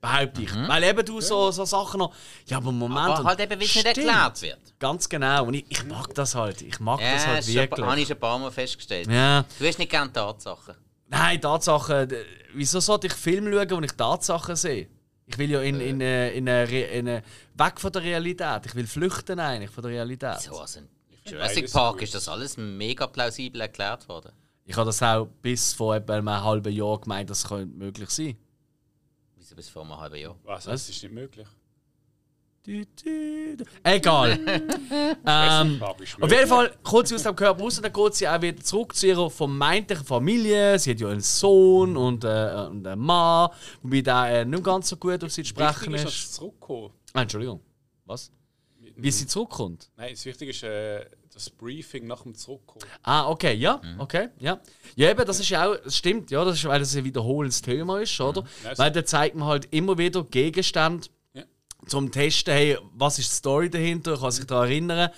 Behaupte ich. Weil eben du so, so Sachen noch. Ja, aber Moment. aber und- halt eben, weil es nicht erklärt wird. Ganz genau. Und ich, ich mag das halt. Ich mag Ja, das halt das ein paar- habe wirklich. ich schon ein paar Mal festgestellt. Ja. Du hast nicht gerne Tatsachen. Nein, Tatsachen. Wieso sollte ich Filme schauen, wo ich Tatsachen sehe? Ich will ja in, in, äh, in, Re- in, eine- weg von der Realität. Ich will flüchten eigentlich von der Realität. So, also in Jurassic Park ist das alles mega plausibel erklärt worden. Ich habe das auch bis vor etwa einem halben Jahr gemeint, das könnte möglich sein. Bis vor einem halben Jahr? Was? Das ist nicht möglich. Du, du, du. Egal. ähm, ist auf jeden Fall kommt sie aus dem Körper raus und dann geht sie auch wieder zurück zu ihrer vermeintlichen Familie. Sie hat ja einen Sohn und, äh, und einen Mann, wobei der äh, nicht ganz so gut auf sie zu sprechen Wichtig ist, dass ist. sie zurückkommen. Ah, Entschuldigung. Was? Wie sie zurückkommt? Nein, das Wichtige ist äh, das Briefing nach dem Zurückkommen. Ah, okay, ja, Mhm. okay, ja. Ja, eben, das ist ja auch, das stimmt, ja, das ist, weil das ein wiederholendes Thema ist, oder? Ja, Weil da zeigt man halt immer wieder Gegenstände Ja. zum Testen, hey, was ist die Story dahinter, kann sich daran erinnern.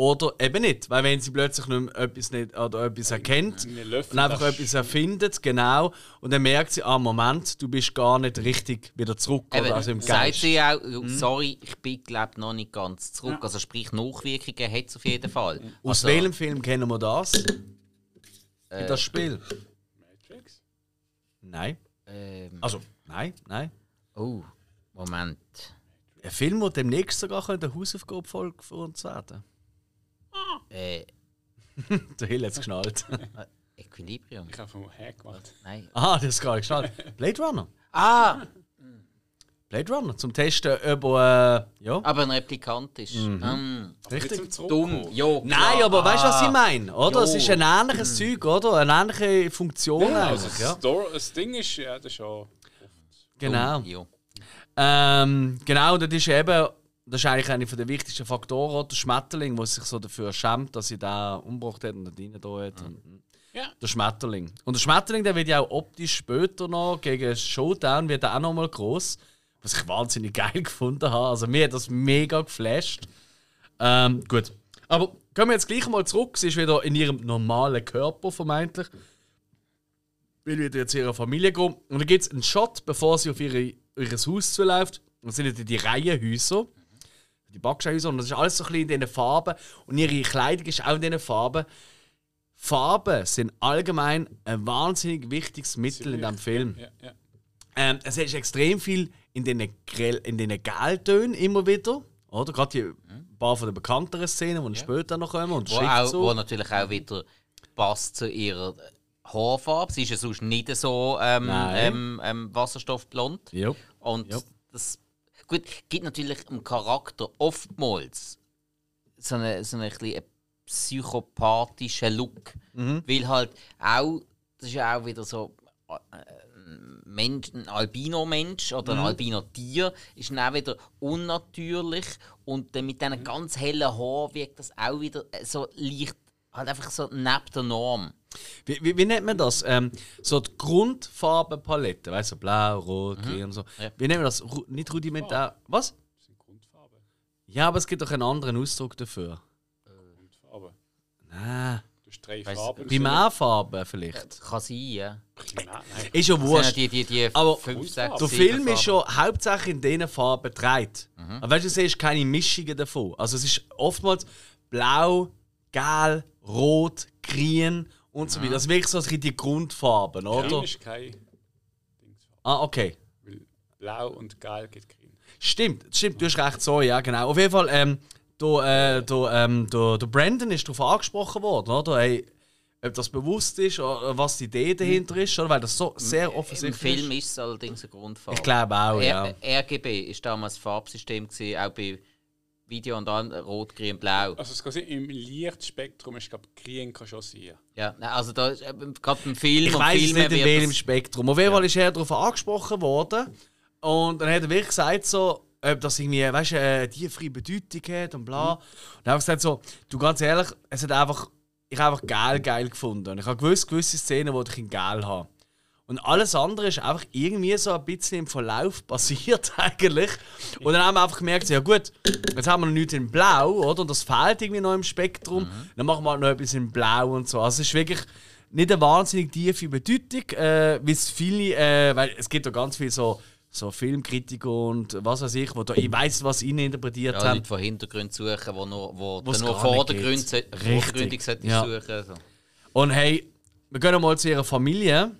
Oder eben nicht, weil wenn sie plötzlich nicht mehr etwas, nicht, oder etwas erkennt und einfach etwas erfindet, genau, und dann merkt sie, ah, Moment, du bist gar nicht richtig wieder zurück, Eben, oder also im sagt sie auch, sorry, ich bin glaub, noch nicht ganz zurück. Also sprich, Nachwirkungen hat es auf jeden Fall. Aus also, welchem Film kennen wir das? Äh, das Spiel? Matrix? Nein. Ähm, Also, nein, nein. oh, Moment. Ein Film, der demnächst sogar eine Hausaufgabenfolge für uns werden Äh, Der Hill hat es geschnallt. Equilibrium? Ich habe vom Hack gemacht. Nein. Aha, das ist gerade geschnallt. Blade Runner. Ah, Blade Runner, zum Testen, ob er. Äh, ja. aber ein Replikant ist. Mhm. Ähm, Richtig. Nicht dumm. Jo, Nein, klar. aber weißt du, was Ah. ich meine? Oder? Es ist ein ähnliches Zeug, oder? Eine ähnliche Funktion Ja, also eigentlich. das, Ja. Das Ding ist, ja, das ist ja. Genau. Dumm. Ähm, genau, das ist eben. Das ist eigentlich einer der wichtigsten Faktoren, der Schmetterling, der sich so dafür schämt, dass sie da umgebracht hat und da rein da hat. Und, Ja. Der Schmetterling. Und der Schmetterling, der wird ja auch optisch später noch gegen Showdown wird er auch noch mal groß, was ich wahnsinnig geil gefunden habe. Also mir hat das mega geflasht. Ähm, gut. Aber kommen wir jetzt gleich mal zurück. Sie ist wieder in ihrem normalen Körper vermeintlich. Will wieder jetzt zu ihrer Familie gehen. Und dann gibt es einen Shot, bevor sie auf ihre, ihr Haus zuläuft. Und das sind ja die Reihenhäuser. Die Backsteinhäuser. Und das ist alles so ein bisschen in diesen Farben. Und ihre Kleidung ist auch in diesen Farben. Farben sind allgemein ein wahnsinnig wichtiges Mittel in diesem Film. Ja, ja. Ähm, es ist extrem viel in Grell, in den Geltönen immer wieder. Oder? Gerade die ein paar von den bekannteren Szenen, die später noch kommen. Und Wo, auch, wo natürlich auch wieder passt zu ihrer Haarfarbe. Sie ist ja sonst nicht so ähm, ähm, ähm, wasserstoffblond. Ja. Und Ja. das gut, gibt natürlich im Charakter oftmals so einen so eine, ein psychopathischen Look. Mhm. Weil halt auch, das ist ja auch wieder so. äh, Ein, Mensch, ein Albino-Mensch oder ein Mhm. Albino-Tier ist dann auch wieder unnatürlich und mit Mhm. diesen ganz hellen Haaren wirkt das auch wieder äh, so leicht, halt einfach so neben der Norm. Wie, wie, wie nennt man das? Ähm, so die Grundfarbenpalette, weißt du, blau, rot, grün und so. Ja. Wie nennt man das? Ru nicht rudimentär. Was? Das sind Grundfarben. Ja, aber es gibt doch einen anderen Ausdruck dafür. Grundfarben. Nein. Du hast drei Weiss- Farben. Primärfarben vielleicht. Kann sein, ja. Primär, nein. Ist ja wurscht. die, die, die Aber fünf, der sechs, Der Film ist schon hauptsächlich in diesen Farben gedreht. Aber weißt du, du siehst keine Mischungen davon. Also es ist oftmals blau, gelb, rot, grün und so weiter. Das ist wirklich so ein bisschen die Grundfarben, Grün oder? ist kein Dingsfarbe. Ah, okay. Weil blau und gelb geht grün. Stimmt, stimmt, du hast recht, so, ja, genau. Auf jeden Fall, ähm, der, äh, der, ähm, der, der Brandon ist darauf angesprochen worden, oder? Hey, ob das bewusst ist oder was die Idee dahinter ist, oder? weil das so sehr Im offensichtlich Film ist. ist es allerdings eine Grundfarbe. Ich glaube auch, ja. RGB ist damals das Farbsystem, gewesen, auch bei Video und dann Rot, Grün, Blau. Also es sein, im Lichtspektrum ist glaube Grün kann schon sein. Ja, also da ist, äh, gerade beim Film Ich weiß nicht in welchem Spektrum. Auf jeden Fall ist er darauf angesprochen worden. Und dann hat er wirklich gesagt, so, ob das irgendwie, weißt du, eine tiefere Bedeutung hat und bla. Und dann habe ich gesagt, so, du ganz ehrlich, es hat einfach, ich habe einfach geil, geil gefunden. Und ich habe gewusst, gewisse Szenen, die ich in geil habe. Und alles andere ist einfach irgendwie so ein bisschen im Verlauf passiert eigentlich. Und dann haben wir einfach gemerkt, ja gut, jetzt haben wir noch nichts in Blau, oder? Und das fehlt irgendwie noch im Spektrum. Dann machen wir halt noch etwas in Blau und so. Also es ist wirklich nicht eine wahnsinnig tiefe Bedeutung, äh, wie es viele, äh, weil es gibt ja ganz viele so, so Filmkritiker und was weiß ich, wo da, ich weiß, was ihnen interpretiert Ja, haben. Leute, die Hintergründe suchen, wo nur, wo nur Vordergründe, ja. suchen. So. Und hey, wir gehen mal zu ihrer Familie.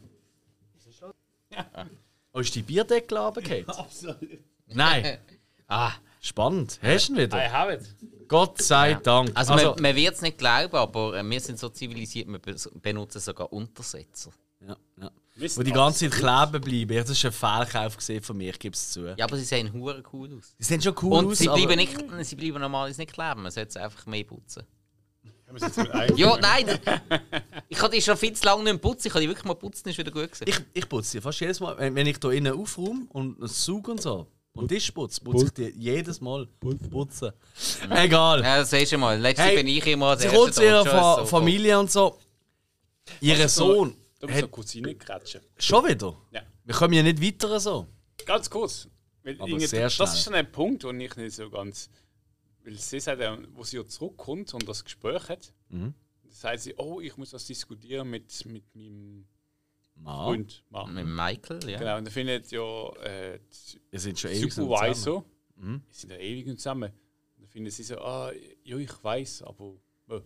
Oh, ist die Bierdeckel runtergefallen? Absolut. Nein. Ah, Spannend. Hast du ihn wieder? I have it. Gott sei Dank. also, man, man wird es nicht glauben, aber äh, wir sind so zivilisiert, wir be benutzen sogar Untersetzer. ja, ja. Wisst Wo die ihr ganze Zeit kleben bleiben. Das ist ein Fehlkauf gesehen von mir, ich gebe es zu. Ja, aber sie sehen hure cool aus. Die sehen schon cool Und aus, sie aber bleiben, nicht, sie bleiben normalerweise nicht kleben, man sollte sie einfach mehr putzen. Ja, nein! ich habe die schon viel zu lange nicht putzen, ich habe die wirklich mal putzen, ist wieder gut gewesen. ich, ich putze die fast jedes Mal. Wenn, wenn ich hier innen aufräume und sauge und so und Tisch putze, putze ich die jedes Mal. Putzen. Egal. Ja, das siehst du mal. Letztes Hey, bin ich immer als Sie kommt zu ihrer Fa so Familie und so. Ihr Also, Sohn. Da muss hat- noch kurz reingrätschen. Schon wieder? Ja. Wir kommen ja nicht weiter so. Ganz kurz. Weil Aber sehr das schnell. ist ein Punkt, wo ich nicht so ganz. Weil sie sagt, ja, wo sie ja zurückkommt und das Gespräch hat, Mhm. sagt sie, oh, ich muss das diskutieren mit, mit meinem Ma, Freund. Mann. Mit Michael, ja. Genau, und dann findet ja äh, sind schon ewig Supervisor, Mhm. sind ja ewig zusammen. Und dann findet sie so, ah, ja, ich weiß, aber. äh,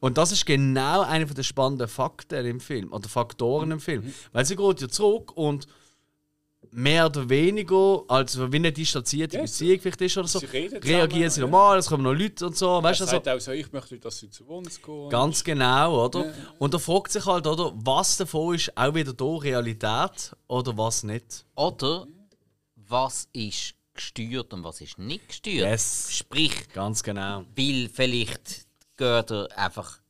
Und das ist genau einer der spannenden Fakten im Film, oder Faktoren im Film. Weil sie geht ja zurück und mehr oder weniger, also wie eine distanzierte Ja, Beziehung vielleicht ist oder so, sie reagieren zusammen, sie ja. normal, es kommen noch Leute und so, Er weißt du, also, sagt auch so, ich möchte, dass sie zu uns gehen. ganz genau, oder? Ja. Und da fragt sich halt, oder, was davon ist auch wieder da Realität oder was nicht. Oder was ist gesteuert und was ist nicht gesteuert? Yes. Sprich, Ganz genau. weil vielleicht geht er einfach,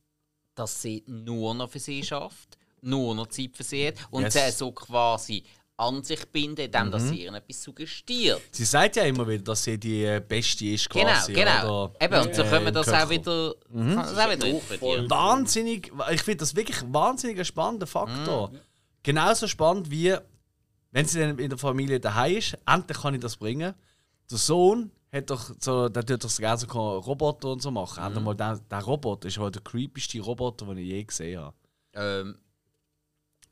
dass sie nur noch für sie schafft, nur noch Zeit für sie hat und Yes. sie so quasi an sich bindet, indem dass sie ihr etwas suggestiert. Sie sagt ja immer wieder, dass sie die äh, Beste ist Genau, quasi. genau. Oder, Eben, und so äh, können wir das auch wieder, kann das auch wieder interpretieren. wahnsinnig, ich finde das wirklich ein wahnsinnig spannender Faktor. Genauso spannend wie, wenn sie dann in der Familie daheim ist, endlich kann ich das bringen. Der Sohn hat doch so, der tut doch so gerne so Roboter und so machen. Mhm. Mal der, der Roboter ist wohl der creepyste Roboter, den ich je gesehen habe. Ähm,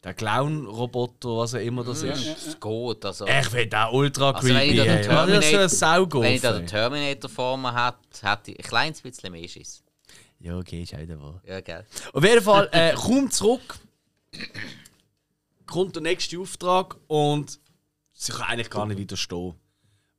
Der Clown-Roboter, was auch immer das ist. es geht, also... Ich finde den ultra Also wenn ich creepy. da den Terminator-? Wenn ich da den Terminator vor mir hätte, hätte ich ein kleines bisschen mehr Schiss. Ja, okay, ist auch wieder wahr. Ja, gell. Auf jeden Fall, äh, komm zurück. Kommt der nächste Auftrag und sie kann eigentlich gar nicht widerstehen.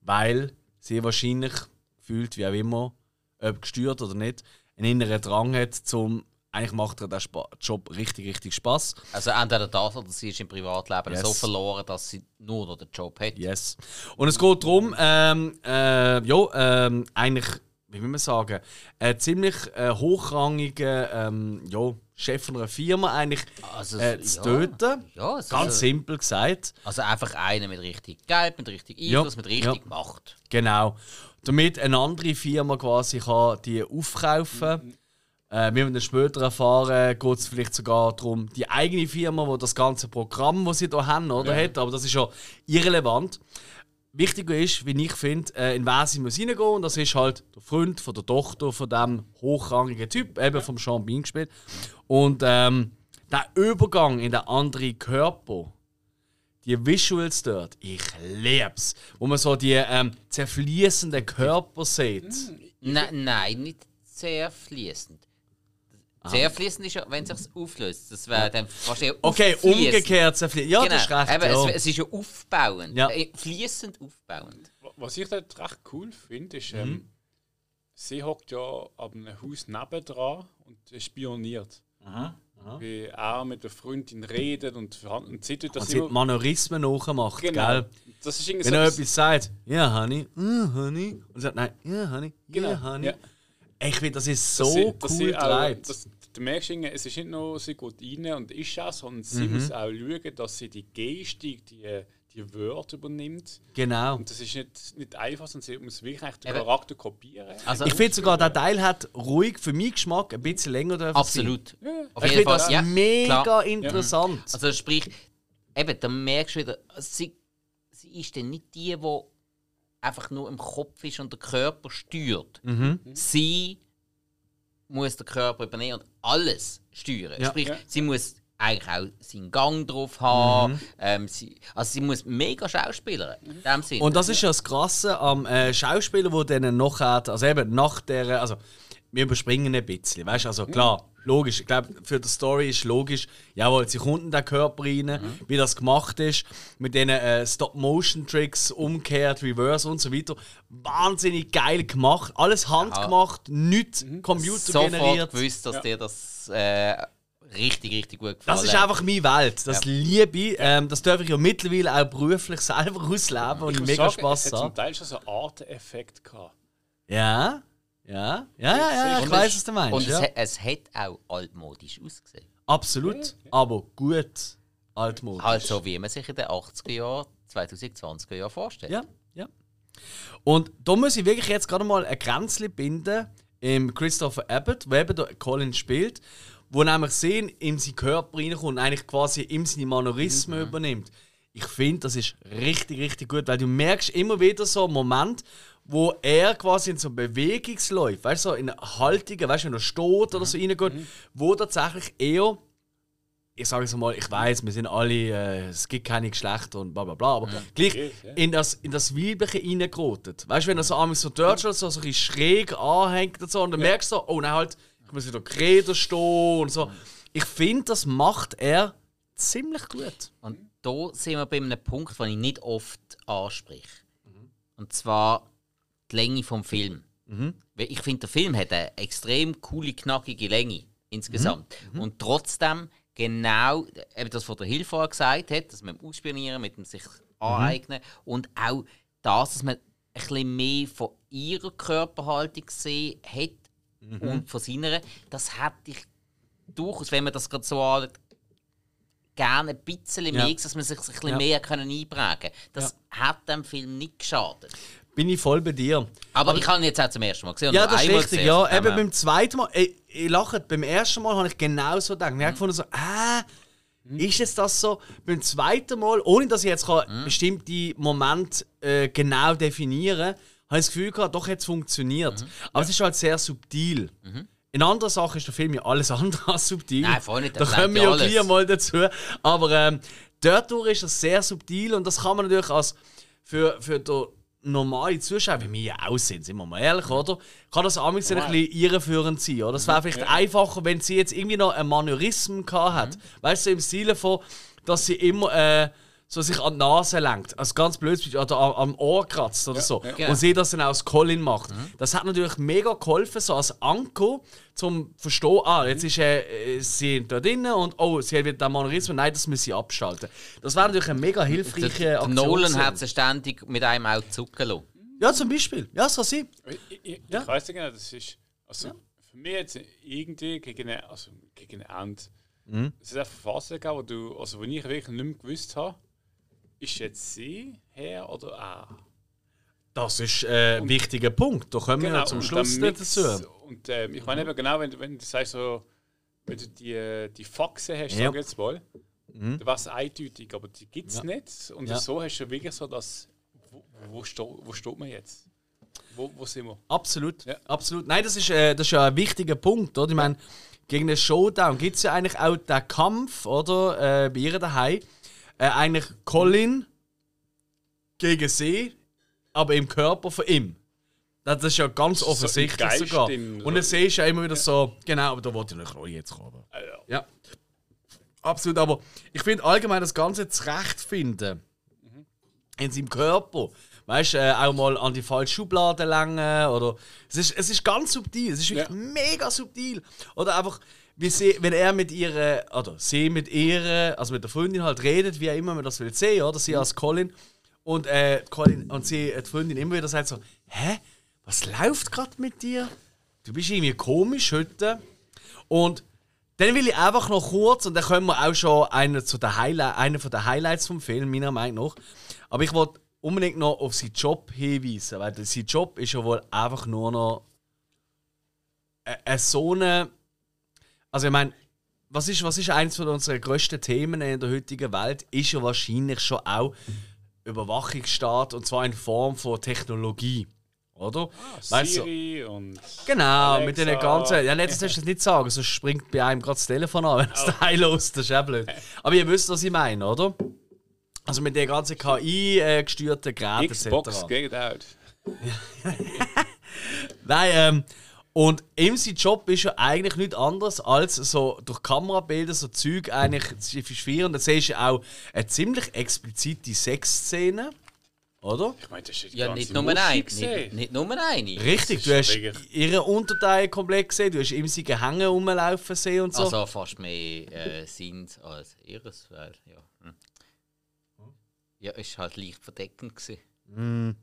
Weil sie wahrscheinlich fühlt, wie auch immer, ob gesteuert oder nicht, einen inneren Drang hat, zum. Eigentlich macht ihr Spa Job richtig, richtig Spaß. Also entweder das oder sie ist im Privatleben Yes. so verloren, dass sie nur noch den Job hat. Yes. Und es geht darum, ähm, äh, ja, ähm, eigentlich, wie will man sagen, ein ziemlich äh, hochrangiger ähm, ja, Chef von einer Firma eigentlich Also, äh, zu ja. töten. Ja, Ganz also, simpel gesagt. also einfach einer mit richtig Geld, mit richtig Ja, Einfluss, mit richtig ja. Macht. Genau. Damit eine andere Firma quasi kann die aufkaufen äh, Wie wir dann später erfahren, geht es vielleicht sogar darum, die eigene Firma, wo das ganze Programm, das sie hier haben, oder, hat. Aber das ist ja irrelevant. Wichtiger ist, wie ich finde, äh, in wer sie muss reingehen Und das ist halt der Freund von der Tochter von dem hochrangigen Typ, eben vom Sean Bean gespielt. Und ähm, der Übergang in den anderen Körper, die Visuals dort, ich lieb's. Wo man so die ähm, zerfließenden Körper sieht. Ne, nein, nicht sehr fließend. Sehr fließend ist ja, wenn es sich auflöst. Das wäre dann fast eher Okay, auffliessend. umgekehrt zerfließend. Ja, Genau. das ist recht. Eben, ja. es, es ist ja aufbauend. Ja. Äh, Fließend aufbauend. Was ich dort recht cool finde, ist, ähm, Mhm. sie hockt ja ab einem Haus nebendran und spioniert. wie er mit der Freundin redet und verhandelt. Und sie tut das Und sie immer- hat Manorismen nachgemacht, Genau. gell? Das ist irgendwie Wenn so. er das- etwas sagt, ja, Honey, uh, Honey. Und sie sagt, nein, ja, Honey, ja, Genau, Honey. ja. Ich finde, das ist so dass sie, dass cool sie auch, dass, du merkst, es ist nicht nur, sie geht rein und ist auch, sondern sie Mhm. muss auch schauen, dass sie die Gestik, die, die Wörter übernimmt. Genau. Und das ist nicht, nicht einfach, sondern sie muss wirklich den. Charakter kopieren. Also, Ich finde sogar, der Teil hat ruhig für meinen Geschmack ein bisschen länger dürfen absolut. Auf Ich jeden finde Fall. das ja, mega klar. interessant. Also sprich, eben, da merkst du wieder, sie, sie ist dann nicht die, die einfach nur im Kopf ist und der Körper steuert. Mhm. Sie muss den Körper übernehmen und alles steuern. Ja. Sprich, Ja. sie muss eigentlich auch seinen Gang drauf haben. Mhm. Ähm, sie, also sie muss mega Schauspielern in dem Sinn. Und das ist ja das Krasse am äh, Schauspieler, wo dann nachher, also eben nach der, also wir überspringen ein bisschen, weißt du, also klar, logisch, ich glaube, für die Story ist logisch, jawohl, sie kommt in den Körper rein, wie das gemacht ist, mit diesen äh, Stop-Motion-Tricks, umkehrt, Reverse und so weiter, wahnsinnig geil gemacht, alles handgemacht, nichts Computer sofort generiert. gewusst, dass dir das äh, richtig, richtig gut gefällt. Das ist einfach meine Welt, das liebe ich, ähm, das darf ich ja mittlerweile auch beruflich selber ausleben und ich muss mega sagen, Spaß es hat habe. zum Teil schon so einen Arteffekt gehabt. Ja, ja, ja, ja, ja, ich weiß, es- was du meinst. Und ja. es, hat- es hat auch altmodisch ausgesehen. Absolut, aber gut altmodisch. Halt so, wie man sich in den 80er Jahren, 2020er Jahren vorstellt. Ja, ja. Und da muss ich wirklich jetzt gerade mal ein Grenzchen binden im Christopher Abbott, wo eben der Colin spielt, wo nämlich sehen, in seinen Körper reinkommt und eigentlich quasi ihm seine Manorismen übernimmt. Ich finde, das ist richtig, richtig gut, weil du merkst immer wieder so einen Moment, wo er quasi in so eine Bewegung läuft, weißt du, so in Haltungen, weißt du, wenn er steht oder so reingeht, wo tatsächlich eher ich sage es mal, ich weiß, wir sind alle, äh, es gibt keine Geschlechter und bla bla bla, aber gleich Ja. in das, in das Weibliche reingerotet. Weißt du, wenn er so einmal so dort schon so, so ein bisschen schräg anhängt und so, und dann merkst du so, oh nein, halt, ich muss wieder Kreder stehen und so. Ich finde, das macht er ziemlich gut. Und da sind wir bei einem Punkt, den ich nicht oft anspreche. Und zwar die Länge vom Film. Weil Ich finde, der Film hat eine extrem coole, knackige Länge insgesamt. Und trotzdem genau, eben das, was der Hilf vorher gesagt hat, dass man Ausspionieren, mit dem sich aneignen und auch das, dass man ein bisschen mehr von ihrer Körperhaltung gesehen hat und von seiner, das hätte ich durchaus, wenn man das gerade so anschaut, gerne ein bisschen mehr, Ja. dass man sich ein bisschen Ja. mehr können einprägen können. Das hat dem Film nicht geschadet. Bin ich voll bei dir. Aber, ich habe ihn jetzt auch zum ersten Mal gesehen. Ja, das ist richtig. gesehen, Ja, eben beim zweiten Mal, ey, ich lache, beim ersten Mal habe ich genau so gedacht. Ich habe gefunden, so, äh, ist jetzt das so? Beim zweiten Mal, ohne dass ich jetzt kann bestimmte Momente äh, genau definieren kann, habe ich das Gefühl gehabt, doch, jetzt funktioniert. Aber es ist halt sehr subtil. In anderen Sachen ist der Film ja alles andere als subtil. Nein, voll nicht, Da kommen wir ja ja gleich mal dazu. Aber ähm, dort ist es sehr subtil und das kann man natürlich als für, für den normalen Zuschauer, wie wir ja auch sind, sind wir mal ehrlich, oder? Kann das amigs ein bisschen irreführend sein, oder? Es wäre vielleicht einfacher, wenn sie jetzt irgendwie noch ein Manörism gehabt hat. Weißt du, im Stile von, dass sie immer äh, so sich an die Nase lenkt. Also ganz blöd, oder am, am Ohr kratzt oder so. Genau. Und sie das dann auch als Colin macht. Das hat natürlich mega geholfen, so als Anker, zum verstehen, ah, jetzt ist äh, sie da drinnen und oh, sie hat wieder den Manörismus, nein, das muss sie abschalten. Das wäre natürlich eine mega hilfreiche Der, Aktion. Nolan hat sie ständig mit einem Auge zucken lassen. Ja, zum Beispiel. Ja, das kann sein. Ich, ich, Ja. ich weiß nicht genau, das ist. Also für mich jetzt irgendwie gegen eine, also gegen ein Ende. Mhm. Es ist eine Phase gegeben, wo du, also wo ich wirklich nicht mehr gewusst habe, ist jetzt sie her oder er? Das ist äh, ein wichtiger Punkt. Da kommen wir ja zum Schluss nicht Mix- dazu. Und ähm, ich meine eben genau, wenn, du- wenn du sagst so, wenn du die, äh, die Faxen hast, Ja. Mhm. sag jetzt mal, dann wäre es eindeutig, aber die gibt es Ja. nicht. Und Ja. so hast du wirklich so das, wo, wo, sto, wo steht man jetzt? Wo, wo sind wir? Absolut. Ja. Absolut. Nein, das ist, äh, das ist ja ein wichtiger Punkt. Oder? Ich meine, gegen den Showdown gibt es ja eigentlich auch den Kampf, oder? Äh, bei ihr daheim. Äh, eigentlich Colin gegen sie, aber im Körper von ihm. Das ist ja ganz So offensichtlich sogar. Und dann siehst du ja immer wieder so, genau, aber da wollte ich nicht Roy jetzt kommen. Ah, ja. Ja. Absolut, aber ich finde allgemein das Ganze zurechtfinden in seinem Körper. Weißt du, äh, auch mal an die falsche Schublade langen oder. Es ist, es ist ganz subtil, es ist wirklich mega subtil. Oder einfach, wie sie, wenn er mit ihrer, oder sie mit ihrer, also mit der Freundin halt redet, wie auch immer man das will sehen, oder? Sie als Colin. Und, äh, Colin, und sie, die Freundin immer wieder sagt so, hä? Was läuft gerade mit dir? Du bist irgendwie komisch heute. Und dann will ich einfach noch kurz, und dann können wir auch schon einen, zu der Highlight, einen von den Highlights vom Film, meiner Meinung nach. Aber ich wollte unbedingt noch auf seinen Job hinweisen, weil sein Job ist ja wohl einfach nur noch eine, so eine. Also, ich meine, was ist, was ist eines von unseren grössten Themen in der heutigen Welt? Ist ja wahrscheinlich schon auch Überwachungsstaat und zwar in Form von Technologie. Oder? Ah, Siri und. Genau, Alexa. mit den ganzen. Ja, jetzt darfst du das nicht sagen, sonst springt bei einem gerade das Telefon an, wenn es daheim los Das ist auch blöd. Aber ihr wisst, was ich meine, oder? Also mit den ganzen KI-gesteuerten Geräten Xbox etc. geht out. Nein, ähm, und ihm sein Job ist ja eigentlich nichts anderes als so durch Kamerabilder so Zeug eigentlich zu fixieren. Und dann siehst du auch eine ziemlich explizite Sexszene, oder? Ich meine, das ist die Ja, ganze nicht nur eine. gesehen. Nicht, nicht nur eine. Richtig, du hast schon wirklich- ihren Unterteil komplett gesehen, du hast ihm seine Hänge rumlaufen sehen und so. Also fast mehr äh, sind als ihres. Weil, ja. Hm. ja, ist halt leicht verdeckend gewesen.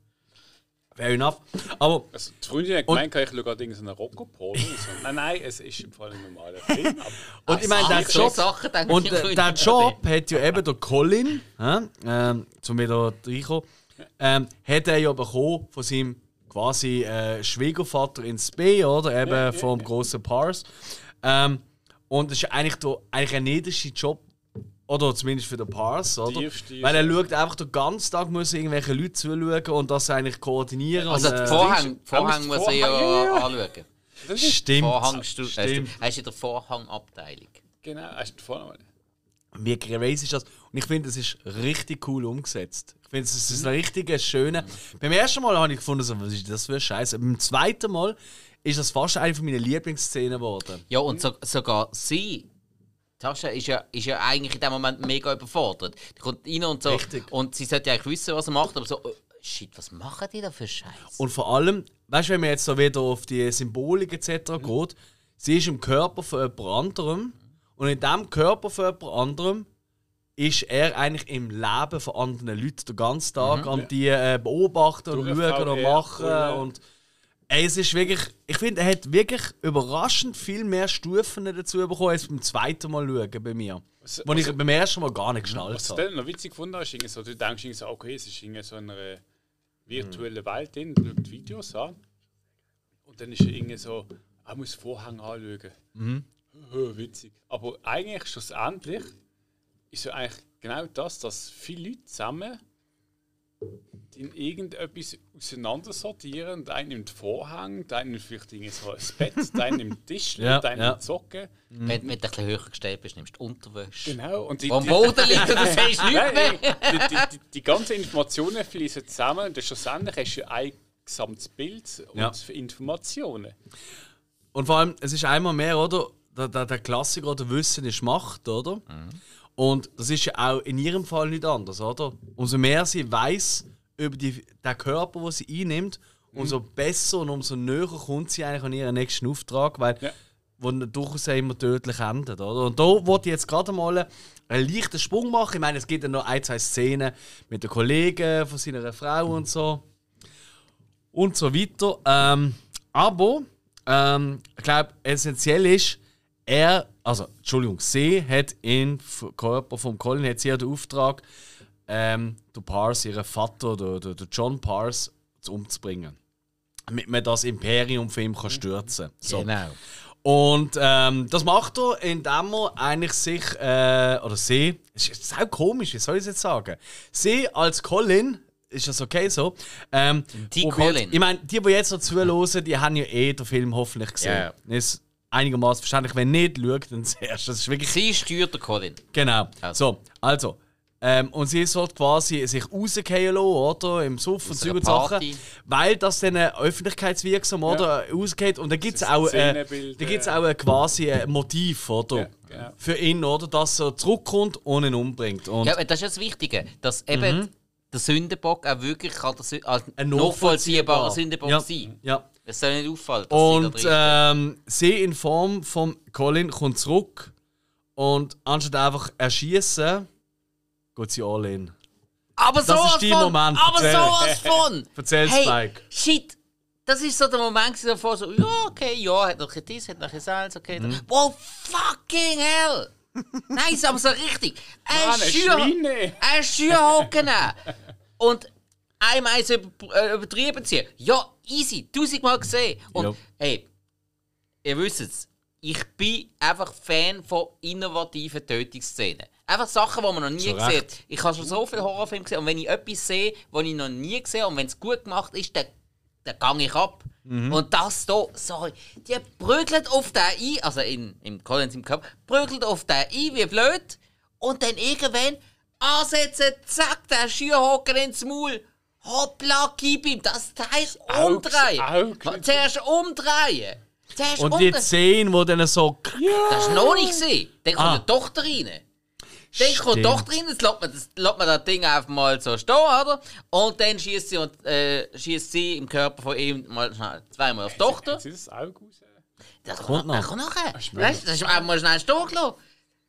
Fair enough. Aber Also, die Freundin hat gemeint, ich schaue gerade irgendeinen Rocco-Polo. So. Nein, nein, es ist im Fall ein normaler Film. Und ich meine, der so Job, Sachen denke und ich äh, der Job hat ja eben der Colin, hä, ähm, zum wieder reinkommen, ähm, hat er ja bekommen von seinem quasi äh, Schwiegervater ins B, oder? Eben Ja, ja, vom ja. großen Pars. Ähm, und das ist eigentlich, der, eigentlich ein niedriger Job, oder zumindest für den Pars, oder? Tiefste- Weil er schaut einfach den ganzen Tag, muss irgendwelche Leute zuschauen und das eigentlich koordinieren. Also und, äh, Vorhang, Er Vorhang muss er ja Vorhang- ja, anschauen. das ist Stimmt. Vorhangstu Stimmt. Er ist in der Vorhangabteilung. genau, hast du vorne mal. Wie crazy ist das? Und ich finde, das ist richtig cool umgesetzt. Ich finde, es ist ein richtig schöner. Beim ersten Mal habe ich gefunden, so, was ist das für ein Scheiß. Beim zweiten Mal ist das fast eine meiner Lieblingsszenen geworden. Ja, und so, sogar sie, Tascha, ist ja, ist ja eigentlich in dem Moment mega überfordert. Die kommt rein und so. Richtig. Und sie sollte ja eigentlich wissen, was er macht, aber so, oh, shit, was machen die da für Scheiß? Und vor allem, weißt du, wenn man jetzt so wieder auf die Symbolik etc. geht, sie ist im Körper von jemand anderem. Und in diesem Körper von jemand anderem ist er eigentlich im Leben von anderen Leuten den ganzen Tag am die äh, beobachten und schauen und machen. Und ey, es ist wirklich, ich finde, er hat wirklich überraschend viel mehr Stufen dazu bekommen als beim zweiten Mal schauen bei mir. Was- Wo ich was- beim ersten Mal gar nicht geschnallt Was du habe. dann noch witzig gefunden hast, irgendwie so, du denkst so, okay, es ist irgendwie so in einer virtuellen Welt drin, du schaust Videos an. Und dann ist irgendwie so, er muss Vorhang anschauen. Mhm. witzig. Aber eigentlich schlussendlich ist ja eigentlich genau das, dass viele Leute zusammen in irgendetwas auseinandersortieren. Der eine nimmt Vorhang, der eine nimmt vielleicht so ein Bett, der eine nimmt Tisch, Ja, der eine ja. nimmt Socken. Wenn, wenn du ein bisschen höher gestellt bist, nimmst du Unterwäsche. Genau. Und die, Wo am Boden liegt, und du siehst nichts Nein, mehr. die, die, die, die ganzen Informationen fließen zusammen und schlussendlich hast du ein gesamtes Bild und Ja. für Informationen. Und vor allem, es ist einmal mehr, oder? Der, der, der Klassiker, oder Wissen ist Macht, oder? Und das ist ja auch in ihrem Fall nicht anders, oder? Umso mehr sie weiß über die, den Körper, den sie einnimmt, umso besser und umso näher kommt sie eigentlich an ihren nächsten Auftrag, weil Ja. wo durchaus immer tödlich endet, oder? Und da wollte ich jetzt gerade mal einen leichten Sprung machen. Ich meine, es gibt ja noch ein, zwei Szenen mit den Kollegen von seiner Frau und so und so weiter. Ähm, aber ähm, ich glaube, essentiell ist, er, also Entschuldigung, sie hat im Körper von Colin hat sie ja den Auftrag, ähm, den Pars, ihren Vater, der, der, der John Pars, zu umzubringen. Damit man das Imperium für ihn kann stürzen kann. So. Genau. Und ähm, das macht er, indem er eigentlich sich, äh, oder sie, es ist auch komisch, wie soll ich es jetzt sagen? Sie als Colin, ist das okay so? Ähm, Die Colin. Ich meine, die, die jetzt noch zuhören, die haben ja eh den Film hoffentlich gesehen. Ja. Ist einigermaßen verständlich. Wenn nicht, schaut dann zuerst. Das ist wirklich Sie steuert den Colin. Genau. Also. So, also. Ähm, und sie sollte quasi sich rausgehen lassen, oder? Im Suff und und Sachen. Weil das dann äh, öffentlichkeitswirksam, oder? Rausgeht. Und dann gibt es auch, äh, da gibt's äh. auch äh, quasi ein Motiv, oder? Ja, genau. Für ihn, oder? Dass er zurückkommt und ihn umbringt. Und Ja, das ist ja das Wichtige, dass eben der Sündenbock auch wirklich kann Ein nachvollziehbarer nachvollziehbar. Sündenbock ja, sein Ja. Es soll nicht auffallen, dass sie Und da drin ähm, sie in Form von Colin kommt zurück und anstatt einfach erschießen, geht sie all in. Aber das ist dein von! Moment. Aber Erzähl. sowas von! Erzähl, hey, Spike. shit! Das ist so der Moment davor, so, ja, okay, ja, hat noch ein dies, hat noch ein Salz, okay. Mhm. Wow, fucking hell! nice, aber so richtig. Ein Mann, ein nehmen und einmal über, äh, übertrieben ziehen. Ja, easy, tausendmal gesehen. Und Ja. hey, ihr wisst es, ich bin einfach Fan von innovativen Tötungsszenen. Einfach Sachen, die man noch nie Zu gesehen hat. Ich habe schon so viele Horrorfilme gesehen und wenn ich etwas sehe, was ich noch nie gesehen habe und wenn es gut gemacht ist, dann, dann gehe ich ab. Mhm. Und das hier, sorry, die prügelt auf den ein, also in, im Collins im Kopf, prügelt auf den ein, wie blöd. Und dann irgendwann ansetzen, zack, der Schürhocker ins Maul. Hoppla, gib ihm das Augs- umdrehen. Augs- Zuerst umdrehen. Zuerst Und die umdrehen. Szene, wo dann so. Das ist noch nicht. Dann kommt Ah. die Tochter rein. Dann kommt. Tochter rein, jetzt lässt man das, lässt man das Ding einfach mal so stehen, oder? Und dann schießt sie, und, äh, schießt sie im Körper von ihm mal schnell zweimal auf die Tochter. Sieht das Auge raus? Das Kommt noch. noch. Das kommt nachher. Weißt das ist einfach mal schnell stehen gelassen.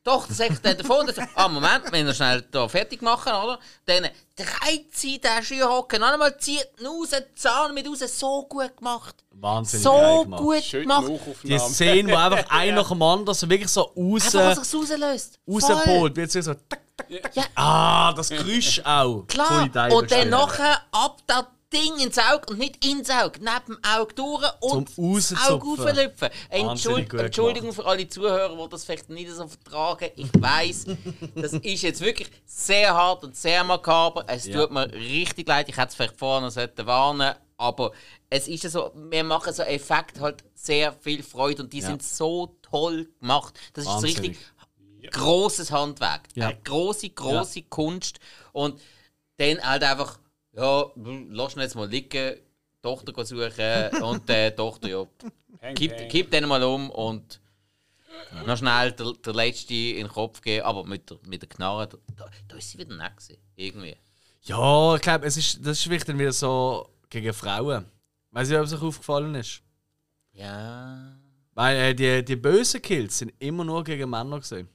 Tochter sagt dann davon, dass, ah Moment, wenn wir schnell hier fertig machen, oder? Dann dreht sie den Schürhocken noch einmal, zieht ihn raus, den Zahn mit raus, so gut gemacht. Wahnsinnig So gemacht. gut Schön gemacht. Die. Szene, wo einfach ein nach dem anderen so wirklich so raus, Einfach, was sich rauslöst. Voll. rausbohlt. Wird so. Tack, tack, Ja, Ah, das Geräusch auch. Klar, und dann nachher ab das Ding ins Auge und nicht ins Auge, neben dem Auge durch und Zum das. Auge auflüpfen. Gut Entschuldigung für alle Zuhörer, die das vielleicht nicht so vertragen. Ich weiß, das ist jetzt wirklich sehr hart und sehr makaber. Es Ja. tut mir richtig leid, ich hätte es vielleicht sollten warnen aber es ist ja so, wir machen so Effekte halt sehr viel Freude und die Ja. sind so toll gemacht. Das ist Wahnsinnig. richtig großes Handwerk. Ja. Eine große, große Kunst. Und dann halt einfach, ja, lass ihn jetzt mal liegen, Tochter suchen und die Tochter, ja, kipp, kipp den mal um und noch schnell der, der letzte in den Kopf geben, aber mit der, mit der Knarre, da, da, ist sie wieder nett gewesen, irgendwie. Ja, ich glaube, es ist, das ist dann wieder so gegen Frauen. Weiß nicht, ob es euch aufgefallen ist. Ja. Weil äh, die, die bösen Kills sind immer nur gegen Männer gesehen.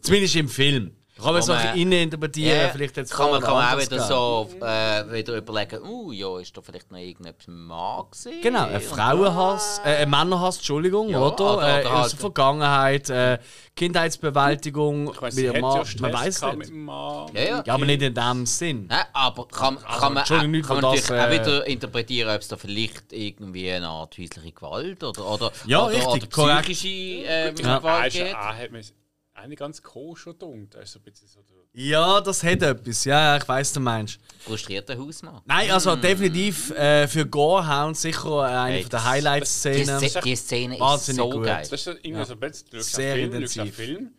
Zumindest im Film. Kann man Kann so ein man- bisschen interpretieren, Ja, vielleicht jetzt kann man, kann man auch wieder gehen. so äh, wieder überlegen, uh, ja, ist da vielleicht noch irgendetwas Mann gewesen? Genau, ein Frauenhass, äh, ein Männerhass, Entschuldigung, Ja, oder? oder- äh, oder aus halt- der Vergangenheit, äh, Kindheitsbewältigung, Ich weiss, hat Mann, ja man weiß mit nicht. dem Mann. Ja, ja. Ja, aber nicht in dem Sinn. Nein, aber kann, kann man, äh, nicht, kann man wo natürlich das, auch äh, wieder interpretieren, ob es da vielleicht irgendwie eine Art häusliche Gewalt oder, oder, Ja, oder, richtig, oder psychische Ja. Ah, Gewalt ist, eigentlich ganz koscher gedunkt. Also ein bisschen so Ja, das hat etwas, ja, ja, ich weiß, du meinst. Frustrierter Hausmann. Nein, also definitiv äh, für Gorehound sicher äh, eine Hey, von der Die, Highlight-Szenen. Szene- die Szene ist so gut. geil. Das ist irgendwie Ja. so ein bisschen, du Sehr einen Film, intensiv. Film.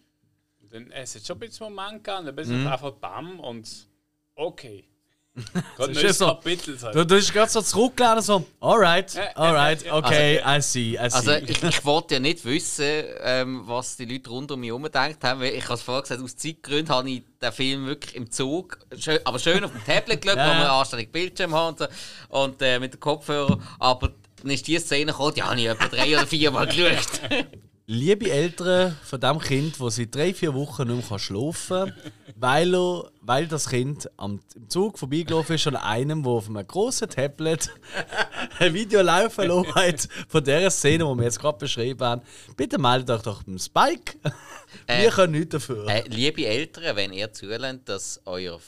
Dann, es hat schon ein bisschen Moment gegeben, dann bist du einfach bam und okay. Gerade neues so. Kapitel. halt. Du, du bist gerade so zurückgelehnt, so, alright, alright, okay, I see, I see. Also ich, ich wollte ja nicht wissen, ähm, was die Leute rund um mich herum gedacht haben, weil ich habe es vorher gesagt, aus Zeitgründen habe ich den Film wirklich im Zug, schön, aber schön auf dem Tablet geschaut, Ja. wo wir anständig Bildschirm haben und, so, und äh, mit den Kopfhörern, aber dann ist diese Szene gekommen, die habe ich etwa drei oder vier Mal geschaut. Liebe Eltern von dem Kind, wo seit drei, vier Wochen nicht mehr schlafen kann, weil, er, weil das Kind am im Zug vorbeigelaufen ist an einem, der auf einem grossen Tablet ein Video laufen lassen hat von dieser Szene, die wir jetzt gerade beschrieben haben. Bitte meldet euch doch beim Spike. Wir können nichts dafür. Äh, liebe Eltern, wenn ihr zulernt, dass euer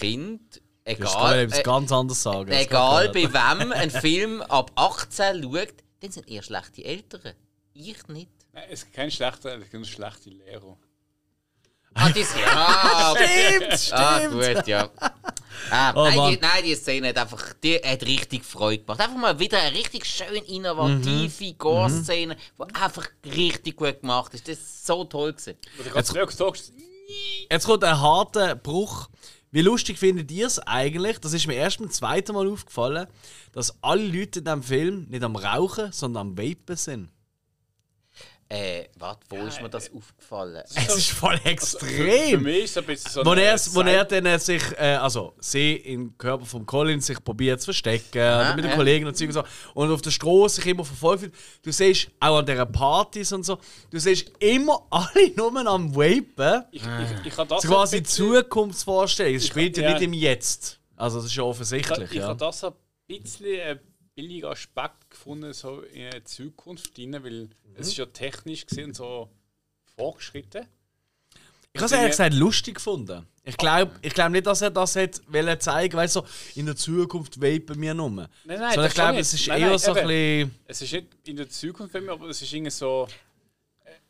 Kind, egal, äh, ganz anderes sagen. Egal bei wem ein Film ab 18 schaut, dann sind ihr schlechte Eltern. Ich nicht. Nein, es gibt keinen schlechten, es schlechte Lehrer. Ah, das, ja, Stimmt, stimmt. Ah, gut, ja. Ah, Oh, nein, die, nein, die Szene hat einfach die hat richtig Freude gemacht. Einfach mal wieder eine richtig schön innovative Mhm. Gore-Szene, die einfach richtig gut gemacht ist. Das ist so toll gewesen. Zurückgesagt Jetzt kommt ein harter Bruch. Wie lustig findet ihr es eigentlich? Das ist mir erst beim zweiten Mal aufgefallen, dass alle Leute in diesem Film nicht am Rauchen, sondern am Vapen sind. Äh, warte, wo ist mir das aufgefallen? Es ist voll Für, für extrem. mich ist es ein bisschen so wo er, wo er dann sich, äh, also sie im Körper von Colin sich probiert zu verstecken, oder mit den ja. Kollegen und und so, und auf der Straße sich immer verfolgt wird. Du siehst auch an diesen Partys und so, du siehst immer alle nur am Vapen. Ich, ich, ich habe das So quasi Zukunftsvorstellung. Es spielt ja ja. nicht im Jetzt. Also das ist ja Ich, offensichtlich. ich ja. habe das ein bisschen ein billiger Aspekt gefunden, so in der Zukunft rein, weil Mhm. es ist ja technisch gesehen so vorgeschritten. Ich habe es ehrlich gesagt lustig gefunden. Ich glaube ich glaub nicht, dass er das hat wollen zeigen du, so, in der Zukunft vapen wir nur. Nein, nein, Sondern das ich glaube, es ist Nein, eher nein, so ein eben. bisschen. Es ist nicht in der Zukunft, aber es ist irgendwie so,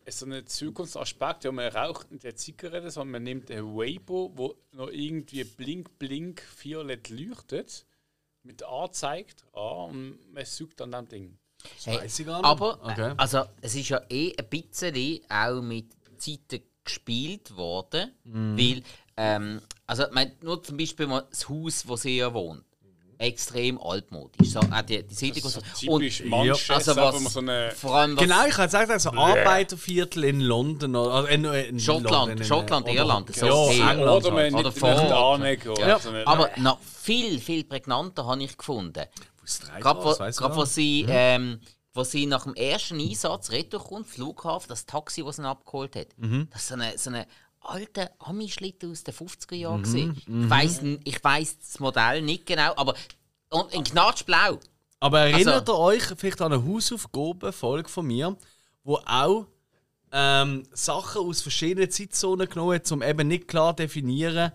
äh, so ein Zukunftsaspekt. Ja, man raucht nicht eine Zigarette, sondern man nimmt ein Weibo, wo noch irgendwie blink, blink, violett leuchtet, mit anzeigt an und man sucht an dem Ding. Hey, weiß ich gar nicht. Aber, Okay. also, es ist ja eh ein bisschen auch mit Zeiten gespielt worden, Mhm. weil, ähm, also, mein, nur zum Beispiel mal das Haus, wo sie ja wohnt, extrem altmodisch. So, auch die, die Siedlung So und so. typisch Und, Manchester, also wo man was, so eine vor allem was, Genau, ich habe gesagt, also Arbeiterviertel in London. Oder, also in, in Schottland, London, in- Schottland, oder- Irland, so ja, hey, England. oder man halt. nicht Oder nicht vor-. Ja. So eine- aber noch viel, viel prägnanter habe ich gefunden. Gerade wo, grad, wo, nicht. sie, ähm, wo sie nach dem ersten Einsatz retour kommt, Flughafen, das Taxi, das sie abgeholt hat, Mhm. das ist so eine, so eine alte Ami-Schlitten aus den 50er Jahren. Mhm. Ich weiss n- Ich weiss das Modell nicht genau, aber in knatschblau. Aber erinnert Also- ihr euch vielleicht an eine Hausaufgaben-Folge von mir, wo auch ähm, Sachen aus verschiedenen Zeitzonen genommen hat, um eben nicht klar definieren,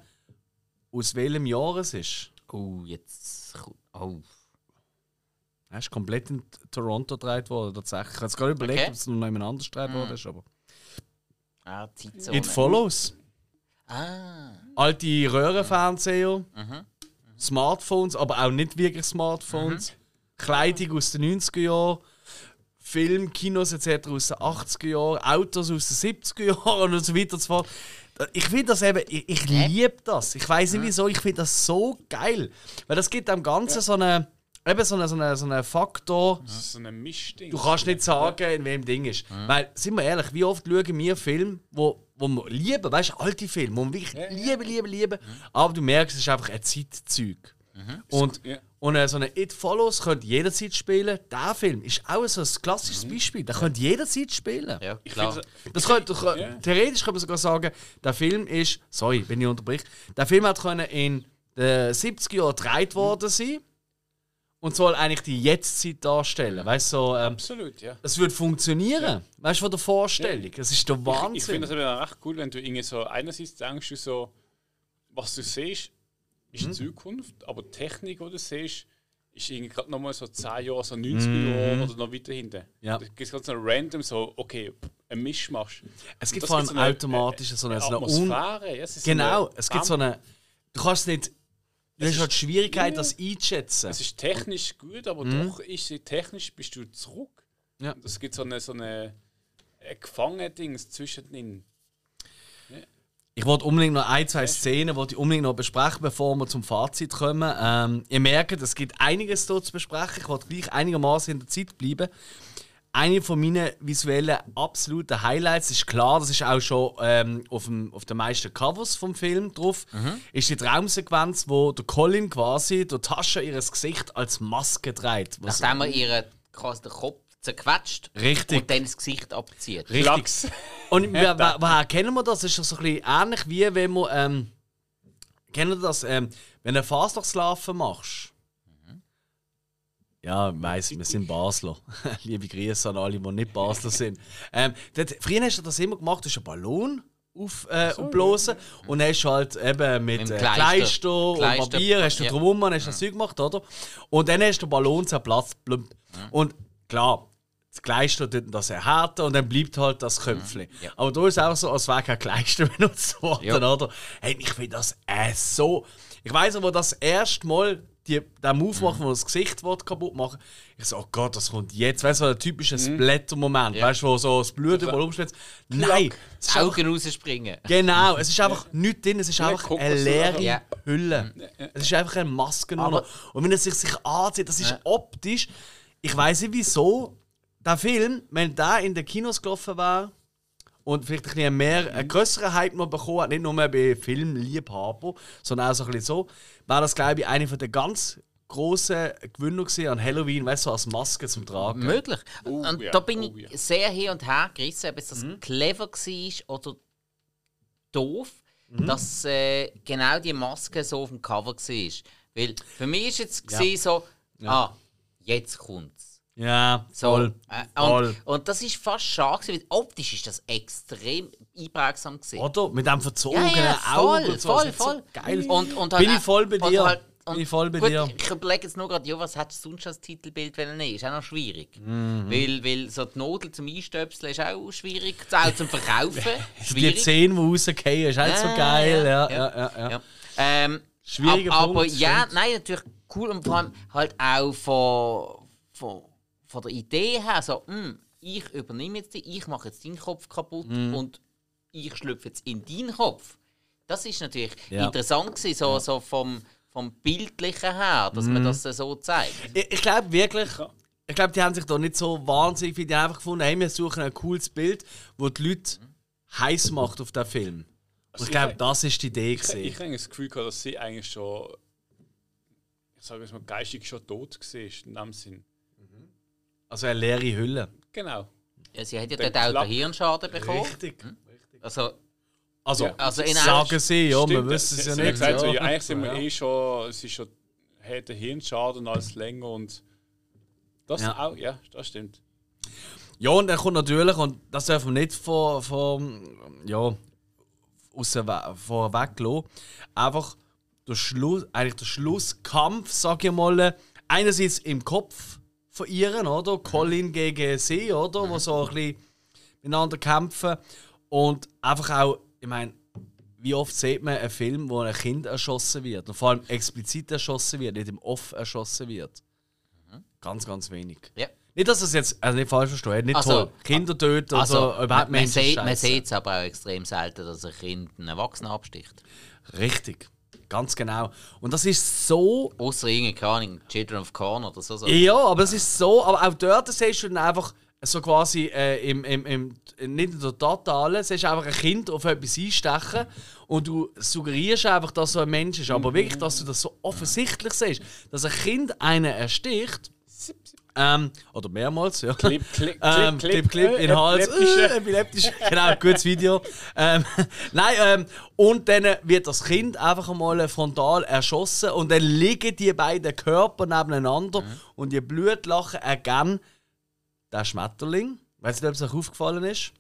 aus welchem Jahr es ist? Oh, jetzt. kommt- Oh. Er ist komplett in Toronto gedreht worden, tatsächlich. Ich habe jetzt gerade überlegt, Okay. ob es noch jemand anders gedreht worden ist, aber... Ah, Zeitzone. It Follows. Ah. Alte Röhrenfernseher, Mhm. Smartphones, aber auch nicht wirklich Smartphones, Kleidung aus den 90er Jahren, Film, Kinos etc. aus den 80er Jahren, Autos aus den 70er Jahren und so weiter und so fort. Ich finde das eben, ich, ich liebe das. Ich weiß nicht wieso, ich finde das so geil. Weil das gibt dem Ganzen so einen eben so einen so eine, so eine Faktor. Das ist so ein Mischding. Du kannst nicht sagen, in welchem Ding ist. Weil, sind wir ehrlich, wie oft schauen wir Filme, wo, wo wir lieben, weißt du, alte Filme, wo wir wirklich Ja, ja. lieben, lieben, lieben. Aber du merkst, es ist einfach ein Zeitzeug. Und, Ja. und äh, so eine It Follows könnte jederzeit spielen. Der Film ist auch so ein klassisches Beispiel. Der könnte jederzeit spielen. Ja, Ich klar. Das könnte, du, Ja. Theoretisch könnte man sogar sagen, der Film ist, sorry, wenn ich unterbrich, der Film hat können in den 70er Jahren gedreht worden sein und soll eigentlich die Jetztzeit darstellen. Weißt so, ähm, Absolut, ja. es würde funktionieren. Weißt du, von der Vorstellung. Es ist der Ich, Wahnsinn. ich finde das eben auch recht cool, wenn du irgendwie so einerseits denkst, du so, was du siehst, ist Mhm. Zukunft, aber die Technik, die du siehst, ist irgendwie gerade nochmal so 10 Jahre, so 90 Jahre oder noch weiter hinten. Ja. Da gibt es ganz so random, so, okay, ein Mischmasch. es gibt das vor allem so eine- automatisch so eine, so eine Un Atmosphäre. Ja, es Genau, eine es gibt so eine. Du kannst nicht. Du hast halt die Schwierigkeit, das einzuschätzen. Es ist technisch gut, aber doch ist sie technisch bist du zurück. Mhm. Ja. Es gibt so eine, so eine, ein Gefangenen-Dings zwischendrin. Ich wollte unbedingt noch ein, zwei Szenen, die ich unbedingt noch besprechen, bevor wir zum Fazit kommen. Ähm, ihr merkt, es gibt einiges dort zu besprechen. Ich wollte gleich einigermaßen in der Zeit bleiben. Eine von meinen visuellen absoluten Highlights ist klar, das ist auch schon ähm, auf, dem, auf den meisten Covers vom Film drauf, ist die Traumsequenz, wo der Colin quasi durch die Tasche ihres Gesicht als Maske trägt. Was Nachdem er ihren quasi den Kopf zerquetscht Richtig. und dann das Gesicht abzieht. Richtig. Und woher kennen wir das? Das ist doch so ein bisschen ähnlich wie wenn man. Ähm, kennen das? Ähm, wenn du Fastnachtslaufen machst. Ja, ich weiss, wir sind Basler. Liebe Grüße an alle, die nicht Basler sind. Ähm, dort, früher hast du das immer gemacht, du hast einen Ballon auf, äh, aufblasen und hast halt eben mit, Mit dem äh, Kleister. Kleister, und Kleister, Papier hast du ja. drum hast du das Zeug gemacht, oder? Und dann hast du den Ballon zerplatzt. Blum. Und klar, das Kleister tut das erhärten und dann bleibt halt das Köpfchen. Ja. Aber da ist es auch so, als wäre kein Kleister benutzt worden, Ja. oder? Hey, ich finde das äh, so. Ich weiß aber, das erste Mal die, den Move machen, wo das Gesicht will, kaputt machen ich so, oh Gott, das kommt jetzt. Weißt du, so ein typischer Splatter-Moment, Ja. weißt du, wo so das Blut überall umspritzt. Nein, es ist einfach, Augen rausspringen. genau, es ist einfach nichts drin, es ist einfach Kokos eine leere? Ja. Hülle. Es ist einfach eine Maske nur Aber- noch. Und wenn er sich, sich anzieht, das ist Ja. optisch, ich weiß nicht wieso, der Film, wenn der in den Kinos gelaufen wäre und vielleicht ein bisschen mehr, einen größeren Hype noch bekommen hat, nicht nur bei Filmliebhaber, sondern auch so ein bisschen so, wäre das, glaube ich, eine von der ganz grossen Gewinner gewesen an Halloween, weißt du, so als Maske zum Tragen. Möglich. Oh, und ja, da bin oh, ich ja. sehr hin und her gerissen, ob es das Mhm. clever war oder doof, Mhm. dass äh, genau die Maske so auf dem Cover war. Weil für mich ist jetzt Ja. so, ah, jetzt kommt's. Ja, So, voll. äh, voll. und, und das ist fast schade, gewesen, weil optisch ist das extrem einprägsam gewesen. Oder? Mit dem verzogenen Ja, ja, Auge. voll, und so. voll, ist so voll. geil. Und, und Bin ich voll bei dir. Halt, Bin ich voll bei gut, dir. Ich überlege jetzt nur gerade, ja, was hättest du sonst als Titelbild wollen nehmen? Ist auch noch schwierig. Mhm. Weil, weil so die Nadel zum Einstöpseln ist auch schwierig, auch zum Verkaufen. Die schwierig. Zähne, die rausgehen, ist halt so geil. ja, Ja, ja, ja. Ähm, Schwieriger ab, Punkt, Aber ja, nein, natürlich cool und vor allem halt auch von, von, von der Idee her, so, hm, ich übernehme jetzt die, ich mache jetzt deinen Kopf kaputt Mhm. und ich schlüpfe jetzt in deinen Kopf. Das ist natürlich Ja. interessant gewesen, so, so vom, vom Bildlichen her, dass Mhm. man das so zeigt. Ich, ich glaube wirklich, ich glaube, die haben sich da nicht so wahnsinnig viel. Die haben einfach gefunden, hey, wir suchen ein cooles Bild, wo die Leute heiß macht auf den Film. Und ich glaube, das ist die Idee. Ich, ich gewesen. habe das Gefühl, gehabt, dass sie eigentlich schon, ich sage es mal, geistig schon tot war, in dem Sinn. Also eine leere Hülle. Genau. Ja, sie hat ja dort auch den Hirnschaden bekommen. Richtig. Also, Also, Ja. also in sagen sie, ja, wir wissen es sie- ja sie haben nicht. Gesagt, so, ja. eigentlich sind wir Ja. eh schon, es ist schon, hat der Hirnschaden als länger und das Ja. auch, ja, das stimmt. Ja, und dann kommt natürlich, und das dürfen wir nicht vor, vor, ja, vorweg lassen, einfach der Schluss, eigentlich der Schlusskampf, sag ich mal, einerseits im Kopf von ihren, oder? Colin gegen sie, oder? Wo so ein bisschen miteinander kämpfen. Und einfach auch, ich meine, wie oft sieht man einen Film, wo ein Kind erschossen wird? Und vor allem explizit erschossen wird, nicht im Off erschossen wird. Ganz, ganz wenig. ja. Nicht, dass es jetzt, also nicht falsch verstehen, nicht Also, toll. Kinder töten Also, so, überhaupt man, man sieht es aber auch extrem selten, dass ein Kind einen Erwachsenen absticht. Richtig, ganz genau. Und das ist so. Außer irgendwie, keine Ahnung, Children of Corn oder so. Ja, aber es ist so, aber auch dort siehst du dann einfach so quasi äh, im, im, im, nicht in der Totalen, siehst du einfach ein Kind auf etwas einstechen und du suggerierst einfach, dass so ein Mensch ist. Aber wirklich, dass du das so offensichtlich siehst, dass ein Kind einen ersticht. Ähm, oder mehrmals, ja. Clip, clip, Ähm, Clip, Clip, äh, in Hals. epileptische. Äh, epileptisch. genau, gutes Video. Ähm, nein, ähm, und dann wird das Kind einfach einmal frontal erschossen und dann liegen die beiden Körper nebeneinander und die Blutlachen ergeben der Schmetterling. Weißt du, ob es euch aufgefallen ist?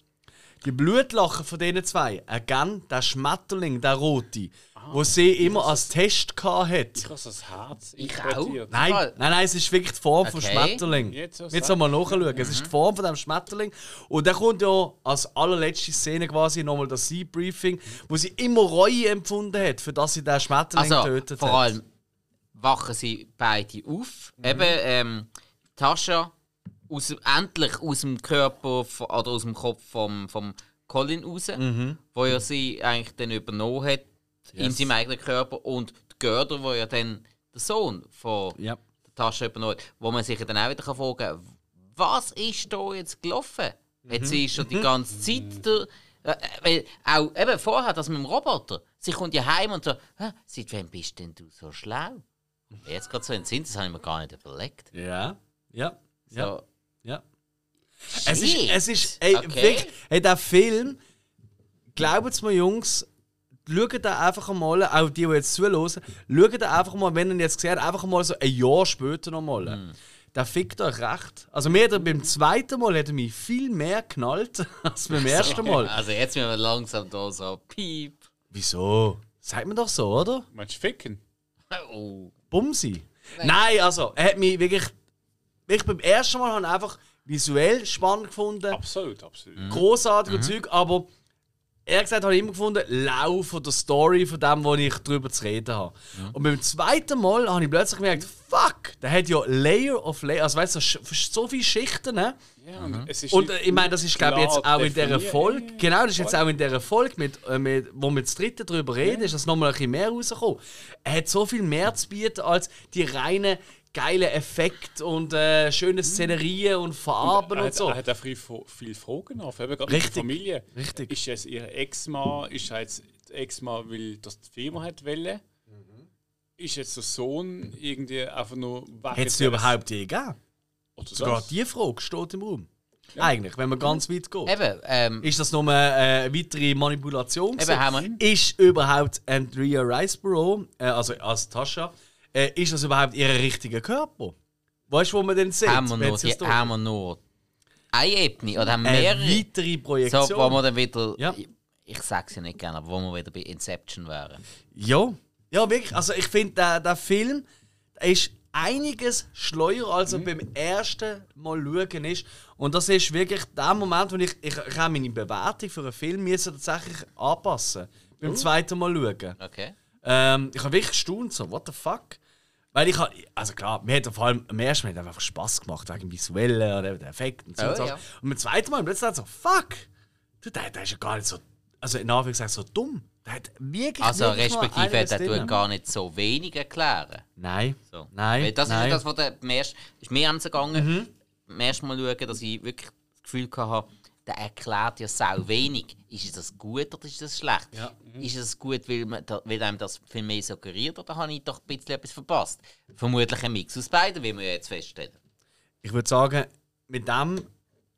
Die Blutlachen von diesen zwei ergeben der Schmetterling, der rote, wo sie immer als Test hatte. Ich habe so das Herz Ich interpretiert. Nein, nein, nein, es ist wirklich die Form vom Okay. Schmetterling. Jetzt Jetzt mal nachschauen. Es ist die Form von dem Schmetterling. Und dann kommt ja als allerletzte Szene quasi nochmal das Debriefing, wo sie immer Reue empfunden hat, für das sie den Schmetterling Also, getötet vor hat. allem wachen sie beide auf. Mhm. Eben, ähm, Tascha aus, endlich aus dem Körper oder aus dem Kopf vom, vom Colin raus, wo ja sie eigentlich dann übernommen hat in Mhm. Yes. seinem eigenen Körper und die Görder, wo ja dann der Sohn von Ja. der Tasche übernommen hat, wo man sich dann auch wieder fragen kann, was ist da jetzt gelaufen? Hat sie schon die ganze Zeit der, äh, äh, weil auch eben vorher, das mit dem Roboter, sie kommt ja heim und so, «Hä, seit wann bist denn du so schlau? Jetzt gerade so in den Sinn, das habe ich mir gar nicht überlegt. Ja. Ja. Ja. So, ja. Es ist, es ist, ey, Okay. wirklich, hey, der Film, glaubt mir, Jungs, schaut da einfach mal, auch die, die jetzt zuhören, schaut da einfach mal, wenn ihr ihn jetzt gesehen habt, einfach mal so ein Jahr später nochmal. Hm. Der fickt euch recht. Also mir hat beim zweiten Mal hat er mich viel mehr knallt als beim ersten Mal. also jetzt müssen wir langsam da so piep. Wieso? Sagt man doch so, oder? Meinst du ficken? Oh. Bumsi. Nein. also, er hat mich wirklich. Ich beim ersten Mal habe einfach visuell spannend gefunden. Absolut, absolut. großartiger Zeug, aber ehrlich gesagt habe ich immer gefunden, lau von der Story von dem, wo ich drüber zu reden habe. Und beim zweiten Mal habe ich plötzlich gemerkt, fuck, der hat ja Layer of Layer, also weißt du, so, viele Schichten, ne? Ja, ist Und ich meine, das ist glaube ich jetzt auch in dieser. Folge, Ja, ja, genau, das ist jetzt auch in dieser Folge, mit, äh, mit, wo wir das dritte darüber reden, ist das nochmal ein bisschen mehr rausgekommen. Er hat so viel mehr zu bieten als die reinen geilen Effekte und äh, schöne Szenerien und Farben er und hat, so. Er hat auch viel, viel Fragen auf, eben gerade Richtig. der Familie. Richtig. Ist es ihr Ex-Mann? Ist er jetzt die Ex-Mann, weil das die Firma hat wollen? Ist jetzt der Sohn irgendwie einfach nur wegen Hätte es überhaupt je gegeben? Oder Sogar das? die Frage steht im Raum. Eigentlich, wenn man ganz weit geht. Eben, ähm, Ist das nur eine weitere Manipulation? Eben, haben Ist überhaupt Andrea Riceborough, äh, also als Tascha, äh, ist das überhaupt ihr richtiger Körper? Weißt du, wo man den sieht? haben, wir nur, es die, haben wir nur eine Ebene oder haben wir eine mehrere? weitere Projektion. So, wo wir dann wieder. Ja. Ich, ich sag's ja nicht gerne, aber wo wir wieder bei Inception wären. Ja, ja wirklich. Also ich finde, der, der Film der ist einiges schleuer, als er beim ersten Mal schauen ist. Und das ist wirklich der Moment, wo ich, ich, ich meine Bewertung für einen Film müssen tatsächlich anpassen beim zweiten Mal schauen. Okay. Ähm, ich habe wirklich gestaunt, so, what the fuck? Weil ich habe, also klar, mir hat vor allem am ersten Mal einfach Spaß gemacht, wegen Visuellen oder den Effekten und so. Oh, und, so. ja. und beim zweiten Mal plötzlich so, fuck! Du, der, der ist ja gar nicht so, also in Anführungszeichen so dumm. Der hat wirklich Also, wirklich respektive, der tut gar nicht so wenig erklären. Nein, So. nein, Weil das nein. Mhm. ist das, was der ist mir angegangen, beim ersten Mal schauen, dass ich wirklich das Gefühl hatte, der erklärt ja sau wenig. Ist das gut oder ist das schlecht? Ja. Ist es gut, weil, man da, weil einem das viel mehr suggeriert oder habe ich doch ein bisschen etwas verpasst? Vermutlich ein Mix aus beiden, wie wir ja jetzt feststellen. Ich würde sagen, mit dem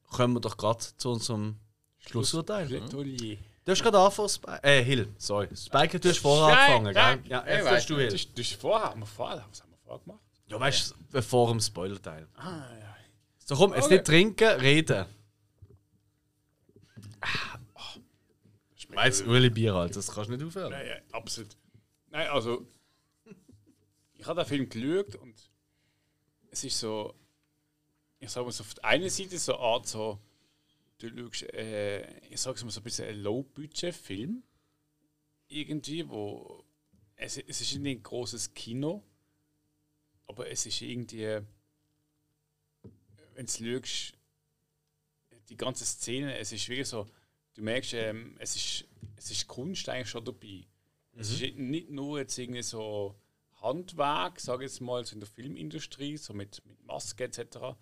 kommen wir doch gerade zu unserem Schlussurteil. Plädoyer. Du hast gerade angefangen, Spike. Äh, Hill, sorry. Spike, du hast vorher angefangen, gell? Ja, jetzt weißt hast du du, Hill. das, das ist vorher, haben wir vorher, was haben wir vorher gemacht? Ja, weißt du, bevor dem Spoiler-Teil. Ah, ja. So, komm, jetzt Okay. nicht trinken, reden. Weißt du, Uli Bier, Alter, das kannst du nicht aufhören. Nein, ja, absolut. Nein, also, ich habe den Film geschaut und es ist so, ich sage mal so, auf der einen Seite so eine Art so, du schaust, äh, ich sage mal so ein bisschen ein Low-Budget-Film. Irgendwie, wo, es, es ist nicht ein großes Kino, aber es ist irgendwie, wenn du schaust, die ganze Szene, es ist wirklich so, du merkst, ähm, es, ist, es ist Kunst eigentlich schon dabei. Es ist nicht nur jetzt irgendwie so Handwerk, sage ich jetzt mal, so in der Filmindustrie, so mit, mit Maske etc.,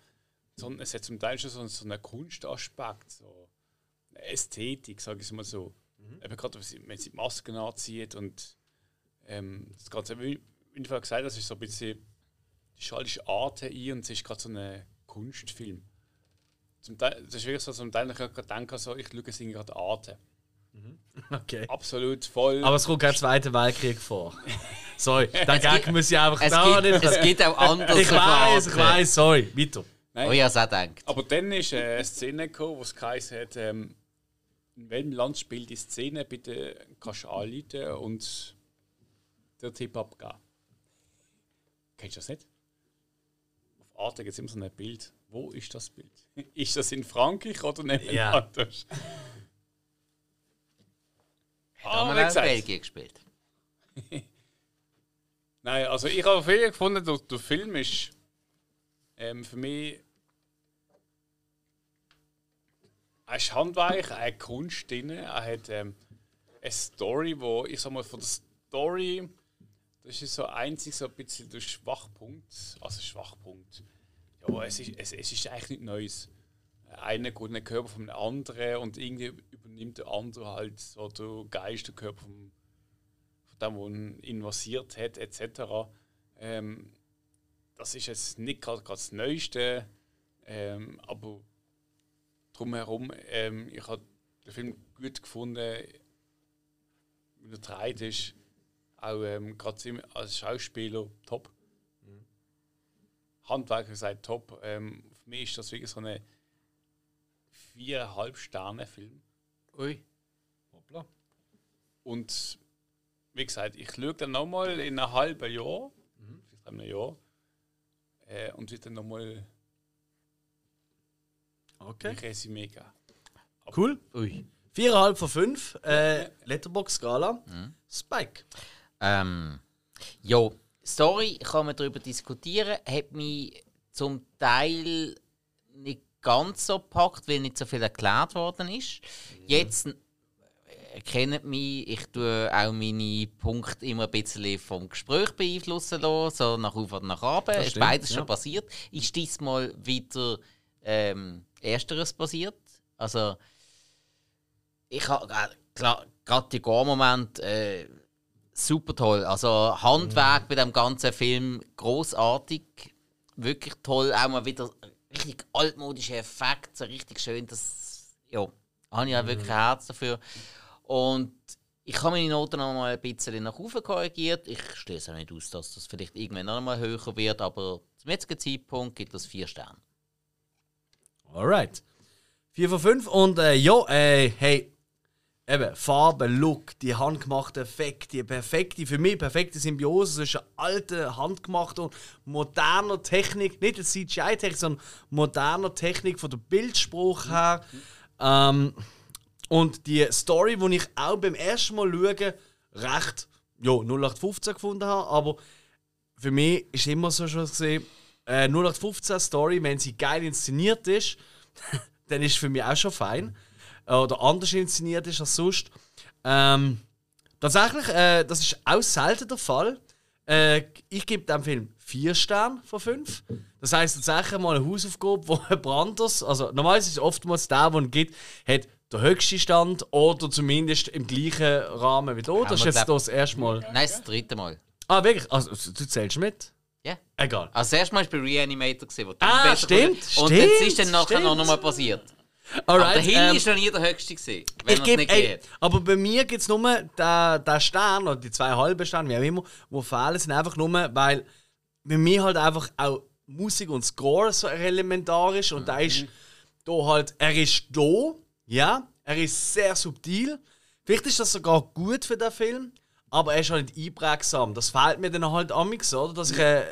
sondern es hat zum Teil schon so, so einen Kunstaspekt, so eine Ästhetik, sage ich mal so. Eben gerade, wenn sie, sie die Masken anzieht und ähm, das Ganze, wie ich vorher gesagt habe, das ist so ein bisschen, die schaltest Arte ein und es ist gerade so ein Kunstfilm. Zum Teil, das ist wirklich so, zum Teil ich gerade denken, so, ich schaue es gerade Arte. Okay. Absolut voll. Aber es kommt kein Zweiter Weltkrieg vor. Sorry, den Gag muss ich einfach Es da gibt, nicht. es gibt auch andere Ich weiß, ich weiß, sorry, weiter. Nein. Oh ja, es auch denkt. Aber dann ist äh, eine Szene gekommen, wo es geheißen hat, ähm, in welchem Land spielt die Szene, bitte kannst du anrufen und den Tipp abgeben. Kennst du das nicht? Auf Arte gibt es immer so ein Bild. Wo ist das Bild? Ist das in Frankreich oder nicht Ja. anders? Haben Ah, wir auch. Belgien gespielt. Nein, also ich habe viel gefunden, der, der Film ist ähm, für mich er ist Handwerk, er hat Kunst drin, er hat ähm, eine Story, wo ich sag mal von der Story, das ist so einzig so ein bisschen der Schwachpunkt, also Schwachpunkt. Ja, es ist, es, es ist eigentlich nichts Neues. Einer geht in den Körper vom anderen und irgendwie übernimmt der andere halt so den Geist, den Körper vom, von dem, der ihn invasiert hat, etc. Ähm, das ist jetzt nicht gerade gerade das Neueste, ähm, aber drumherum, ähm, ich habe den Film gut gefunden, wie er dreht ist, auch ähm, gerade als Schauspieler top. Handwerker sagt top. Ähm, für mich ist das wirklich so eine viereinhalb Sterne Film. Ui. Hoppla. Und wie gesagt, ich schaue dann nochmal in einem halben Jahr, vielleicht einem Jahr, äh, und wird dann nochmal Okay. ein Resümee geben. Cool. Ui. Viereinhalb von fünf. Äh, Letterbox-Skala. Spike. Ähm, ja, Story kann man darüber diskutieren, hat mich zum Teil nicht ganz so packt, weil nicht so viel erklärt worden ist. Jetzt äh, kennt mich, ich tue auch meine Punkte immer ein bisschen vom Gespräch beeinflussen lassen, so nach oben und nach. Das Ist stimmt, beides ja. schon passiert. Ist diesmal wieder ähm, Ersteres passiert. Also, ich habe klar, gerade die Gore-Moment äh, super toll. Also Handwerk bei dem ganzen Film großartig, wirklich toll. Auch mal wieder richtig altmodische Effekte, so richtig schön. Das ja, habe ich auch wirklich ein Herz dafür. Und ich habe meine Noten noch mal ein bisschen nach oben korrigiert. Ich schließe auch nicht aus, dass das vielleicht irgendwann noch mal höher wird, aber zum jetzigen Zeitpunkt gibt es vier Sterne. Alright. 4 von 5 und äh, ja, äh, hey, eben, Farbe, Look, die handgemachten Effekte, die perfekte, für mich perfekte Symbiose zwischen alter, handgemachter und moderner Technik, nicht der CGI-Technik, sondern moderner Technik von der Bildspruch her. Ähm, und die Story, die ich auch beim ersten Mal schauen, recht, ja, 0815 gefunden habe, aber für mich ist immer so schon gesehen, äh, 0815 Story, wenn sie geil inszeniert ist, dann ist für mich auch schon fein. Äh, Oder anders inszeniert ist als sonst. Ähm, tatsächlich, äh, das ist auch selten der Fall. Äh, ich gebe dem Film 4 Sterne von 5. Das heisst tatsächlich mal eine Hausaufgabe, wo jemand anderes, also normalerweise ist es oftmals der, es gibt, hat der höchste Stand oder zumindest im gleichen Rahmen wie du. Das ist jetzt das erste Mal. Nein, das dritte Mal. Ah, wirklich? Also, du zählst mit? Ja. Egal. Also das erste Mal war bei Reanimator, wo du Ah, stimmt, Und stimmt, das ist dann nachher stimmt. noch nochmal passiert. Aber Alright, der Hill ähm, ist noch nie der höchste gewesen, wenn es nicht ey, geht. aber bei mir gibt es nur den, den Stern oder die zwei halben Sterne, wie auch immer, die fehlen, sind einfach nur, weil bei mir halt einfach auch Musik und Score so elementar ist und da ist da halt, er ist da, ja, er ist sehr subtil. Vielleicht ist das sogar gut für den Film, aber er ist halt nicht einprägsam. Das fehlt mir dann halt amix, oder? Dass ich, äh,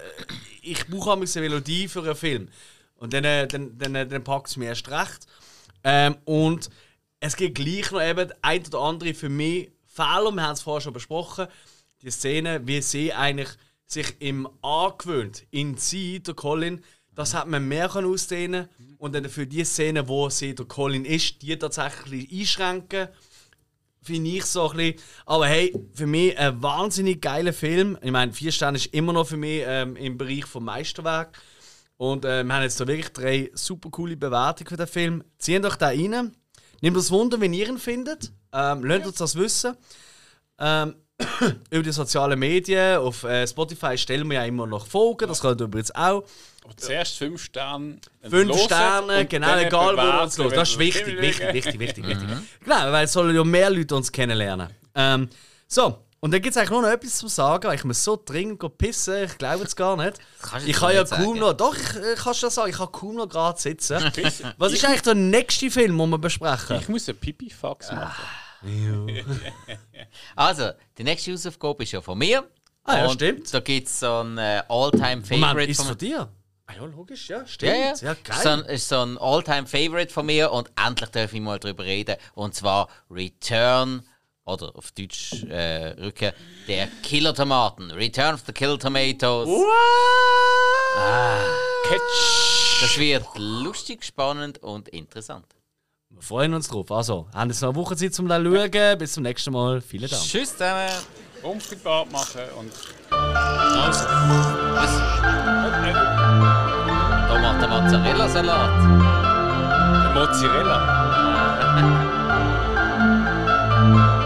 ich brauche amix eine Melodie für einen Film. Und dann, äh, dann, dann, dann packt es mir erst recht. Ähm, und es gibt gleich noch eben ein oder andere für mich Fehler, wir haben es vorher schon besprochen, die Szene, wie sie eigentlich sich im angewöhnt, in sie, der Colin, das hat man mehr können ausdehnen und dann für die Szene, wo sie der Colin ist, die tatsächlich einschränken, finde ich so ein bisschen. Aber hey, für mich ein wahnsinnig geiler Film. Ich meine, vier Sterne ist immer noch für mich ähm, im Bereich vom Meisterwerk. Und äh, wir haben jetzt da wirklich drei super coole Bewertungen für den Film. Zieht euch da rein. Nehmt uns Wunder, wenn ihr ihn findet. Ähm, lasst uns das wissen. Ähm, über die sozialen Medien. Auf äh, Spotify stellen wir ja immer noch Folgen. Das könnt ihr übrigens auch. Aber zuerst 5 Sterne. Fünf hören Sterne, genau, egal wo man es los. Das ist wichtig, wichtig, wichtig, wichtig, wichtig. Genau, weil es sollen ja mehr Leute uns kennenlernen. Ähm, so, und dann gibt es eigentlich nur noch etwas zu sagen, weil ich muss so dringend pissen, ich glaube es gar nicht. Kannst du Ich kann ja nicht kaum sagen. noch, doch, ich äh, kann schon sagen, ich kann kaum noch gerade sitzen. Was ist eigentlich der nächste Film, den wir besprechen? Ich muss einen Pipifax machen. Also, die nächste Hausaufgabe ist ja von mir. Ah, ja, Und stimmt. Da gibt es so ein äh, All-Time-Favorite ist von von dir? Ah ja, logisch, ja, stimmt. Ja, ja. ja geil. So ein, ist so ein All-Time-Favorite von mir und endlich darf ich mal drüber reden. Und zwar Return, oder auf Deutsch äh, Rücken, der Killer Tomaten. Return of the Killer Tomatoes. Catch! Das wird lustig, spannend und interessant. Wir freuen uns drauf. Also, haben jetzt noch eine Woche Zeit zum das schauen. Bis zum nächsten Mal. Vielen Dank. Tschüss zusammen. Unfriedbar machen und. Also, was? Da macht der Mozzarella-Salat. Mozzarella.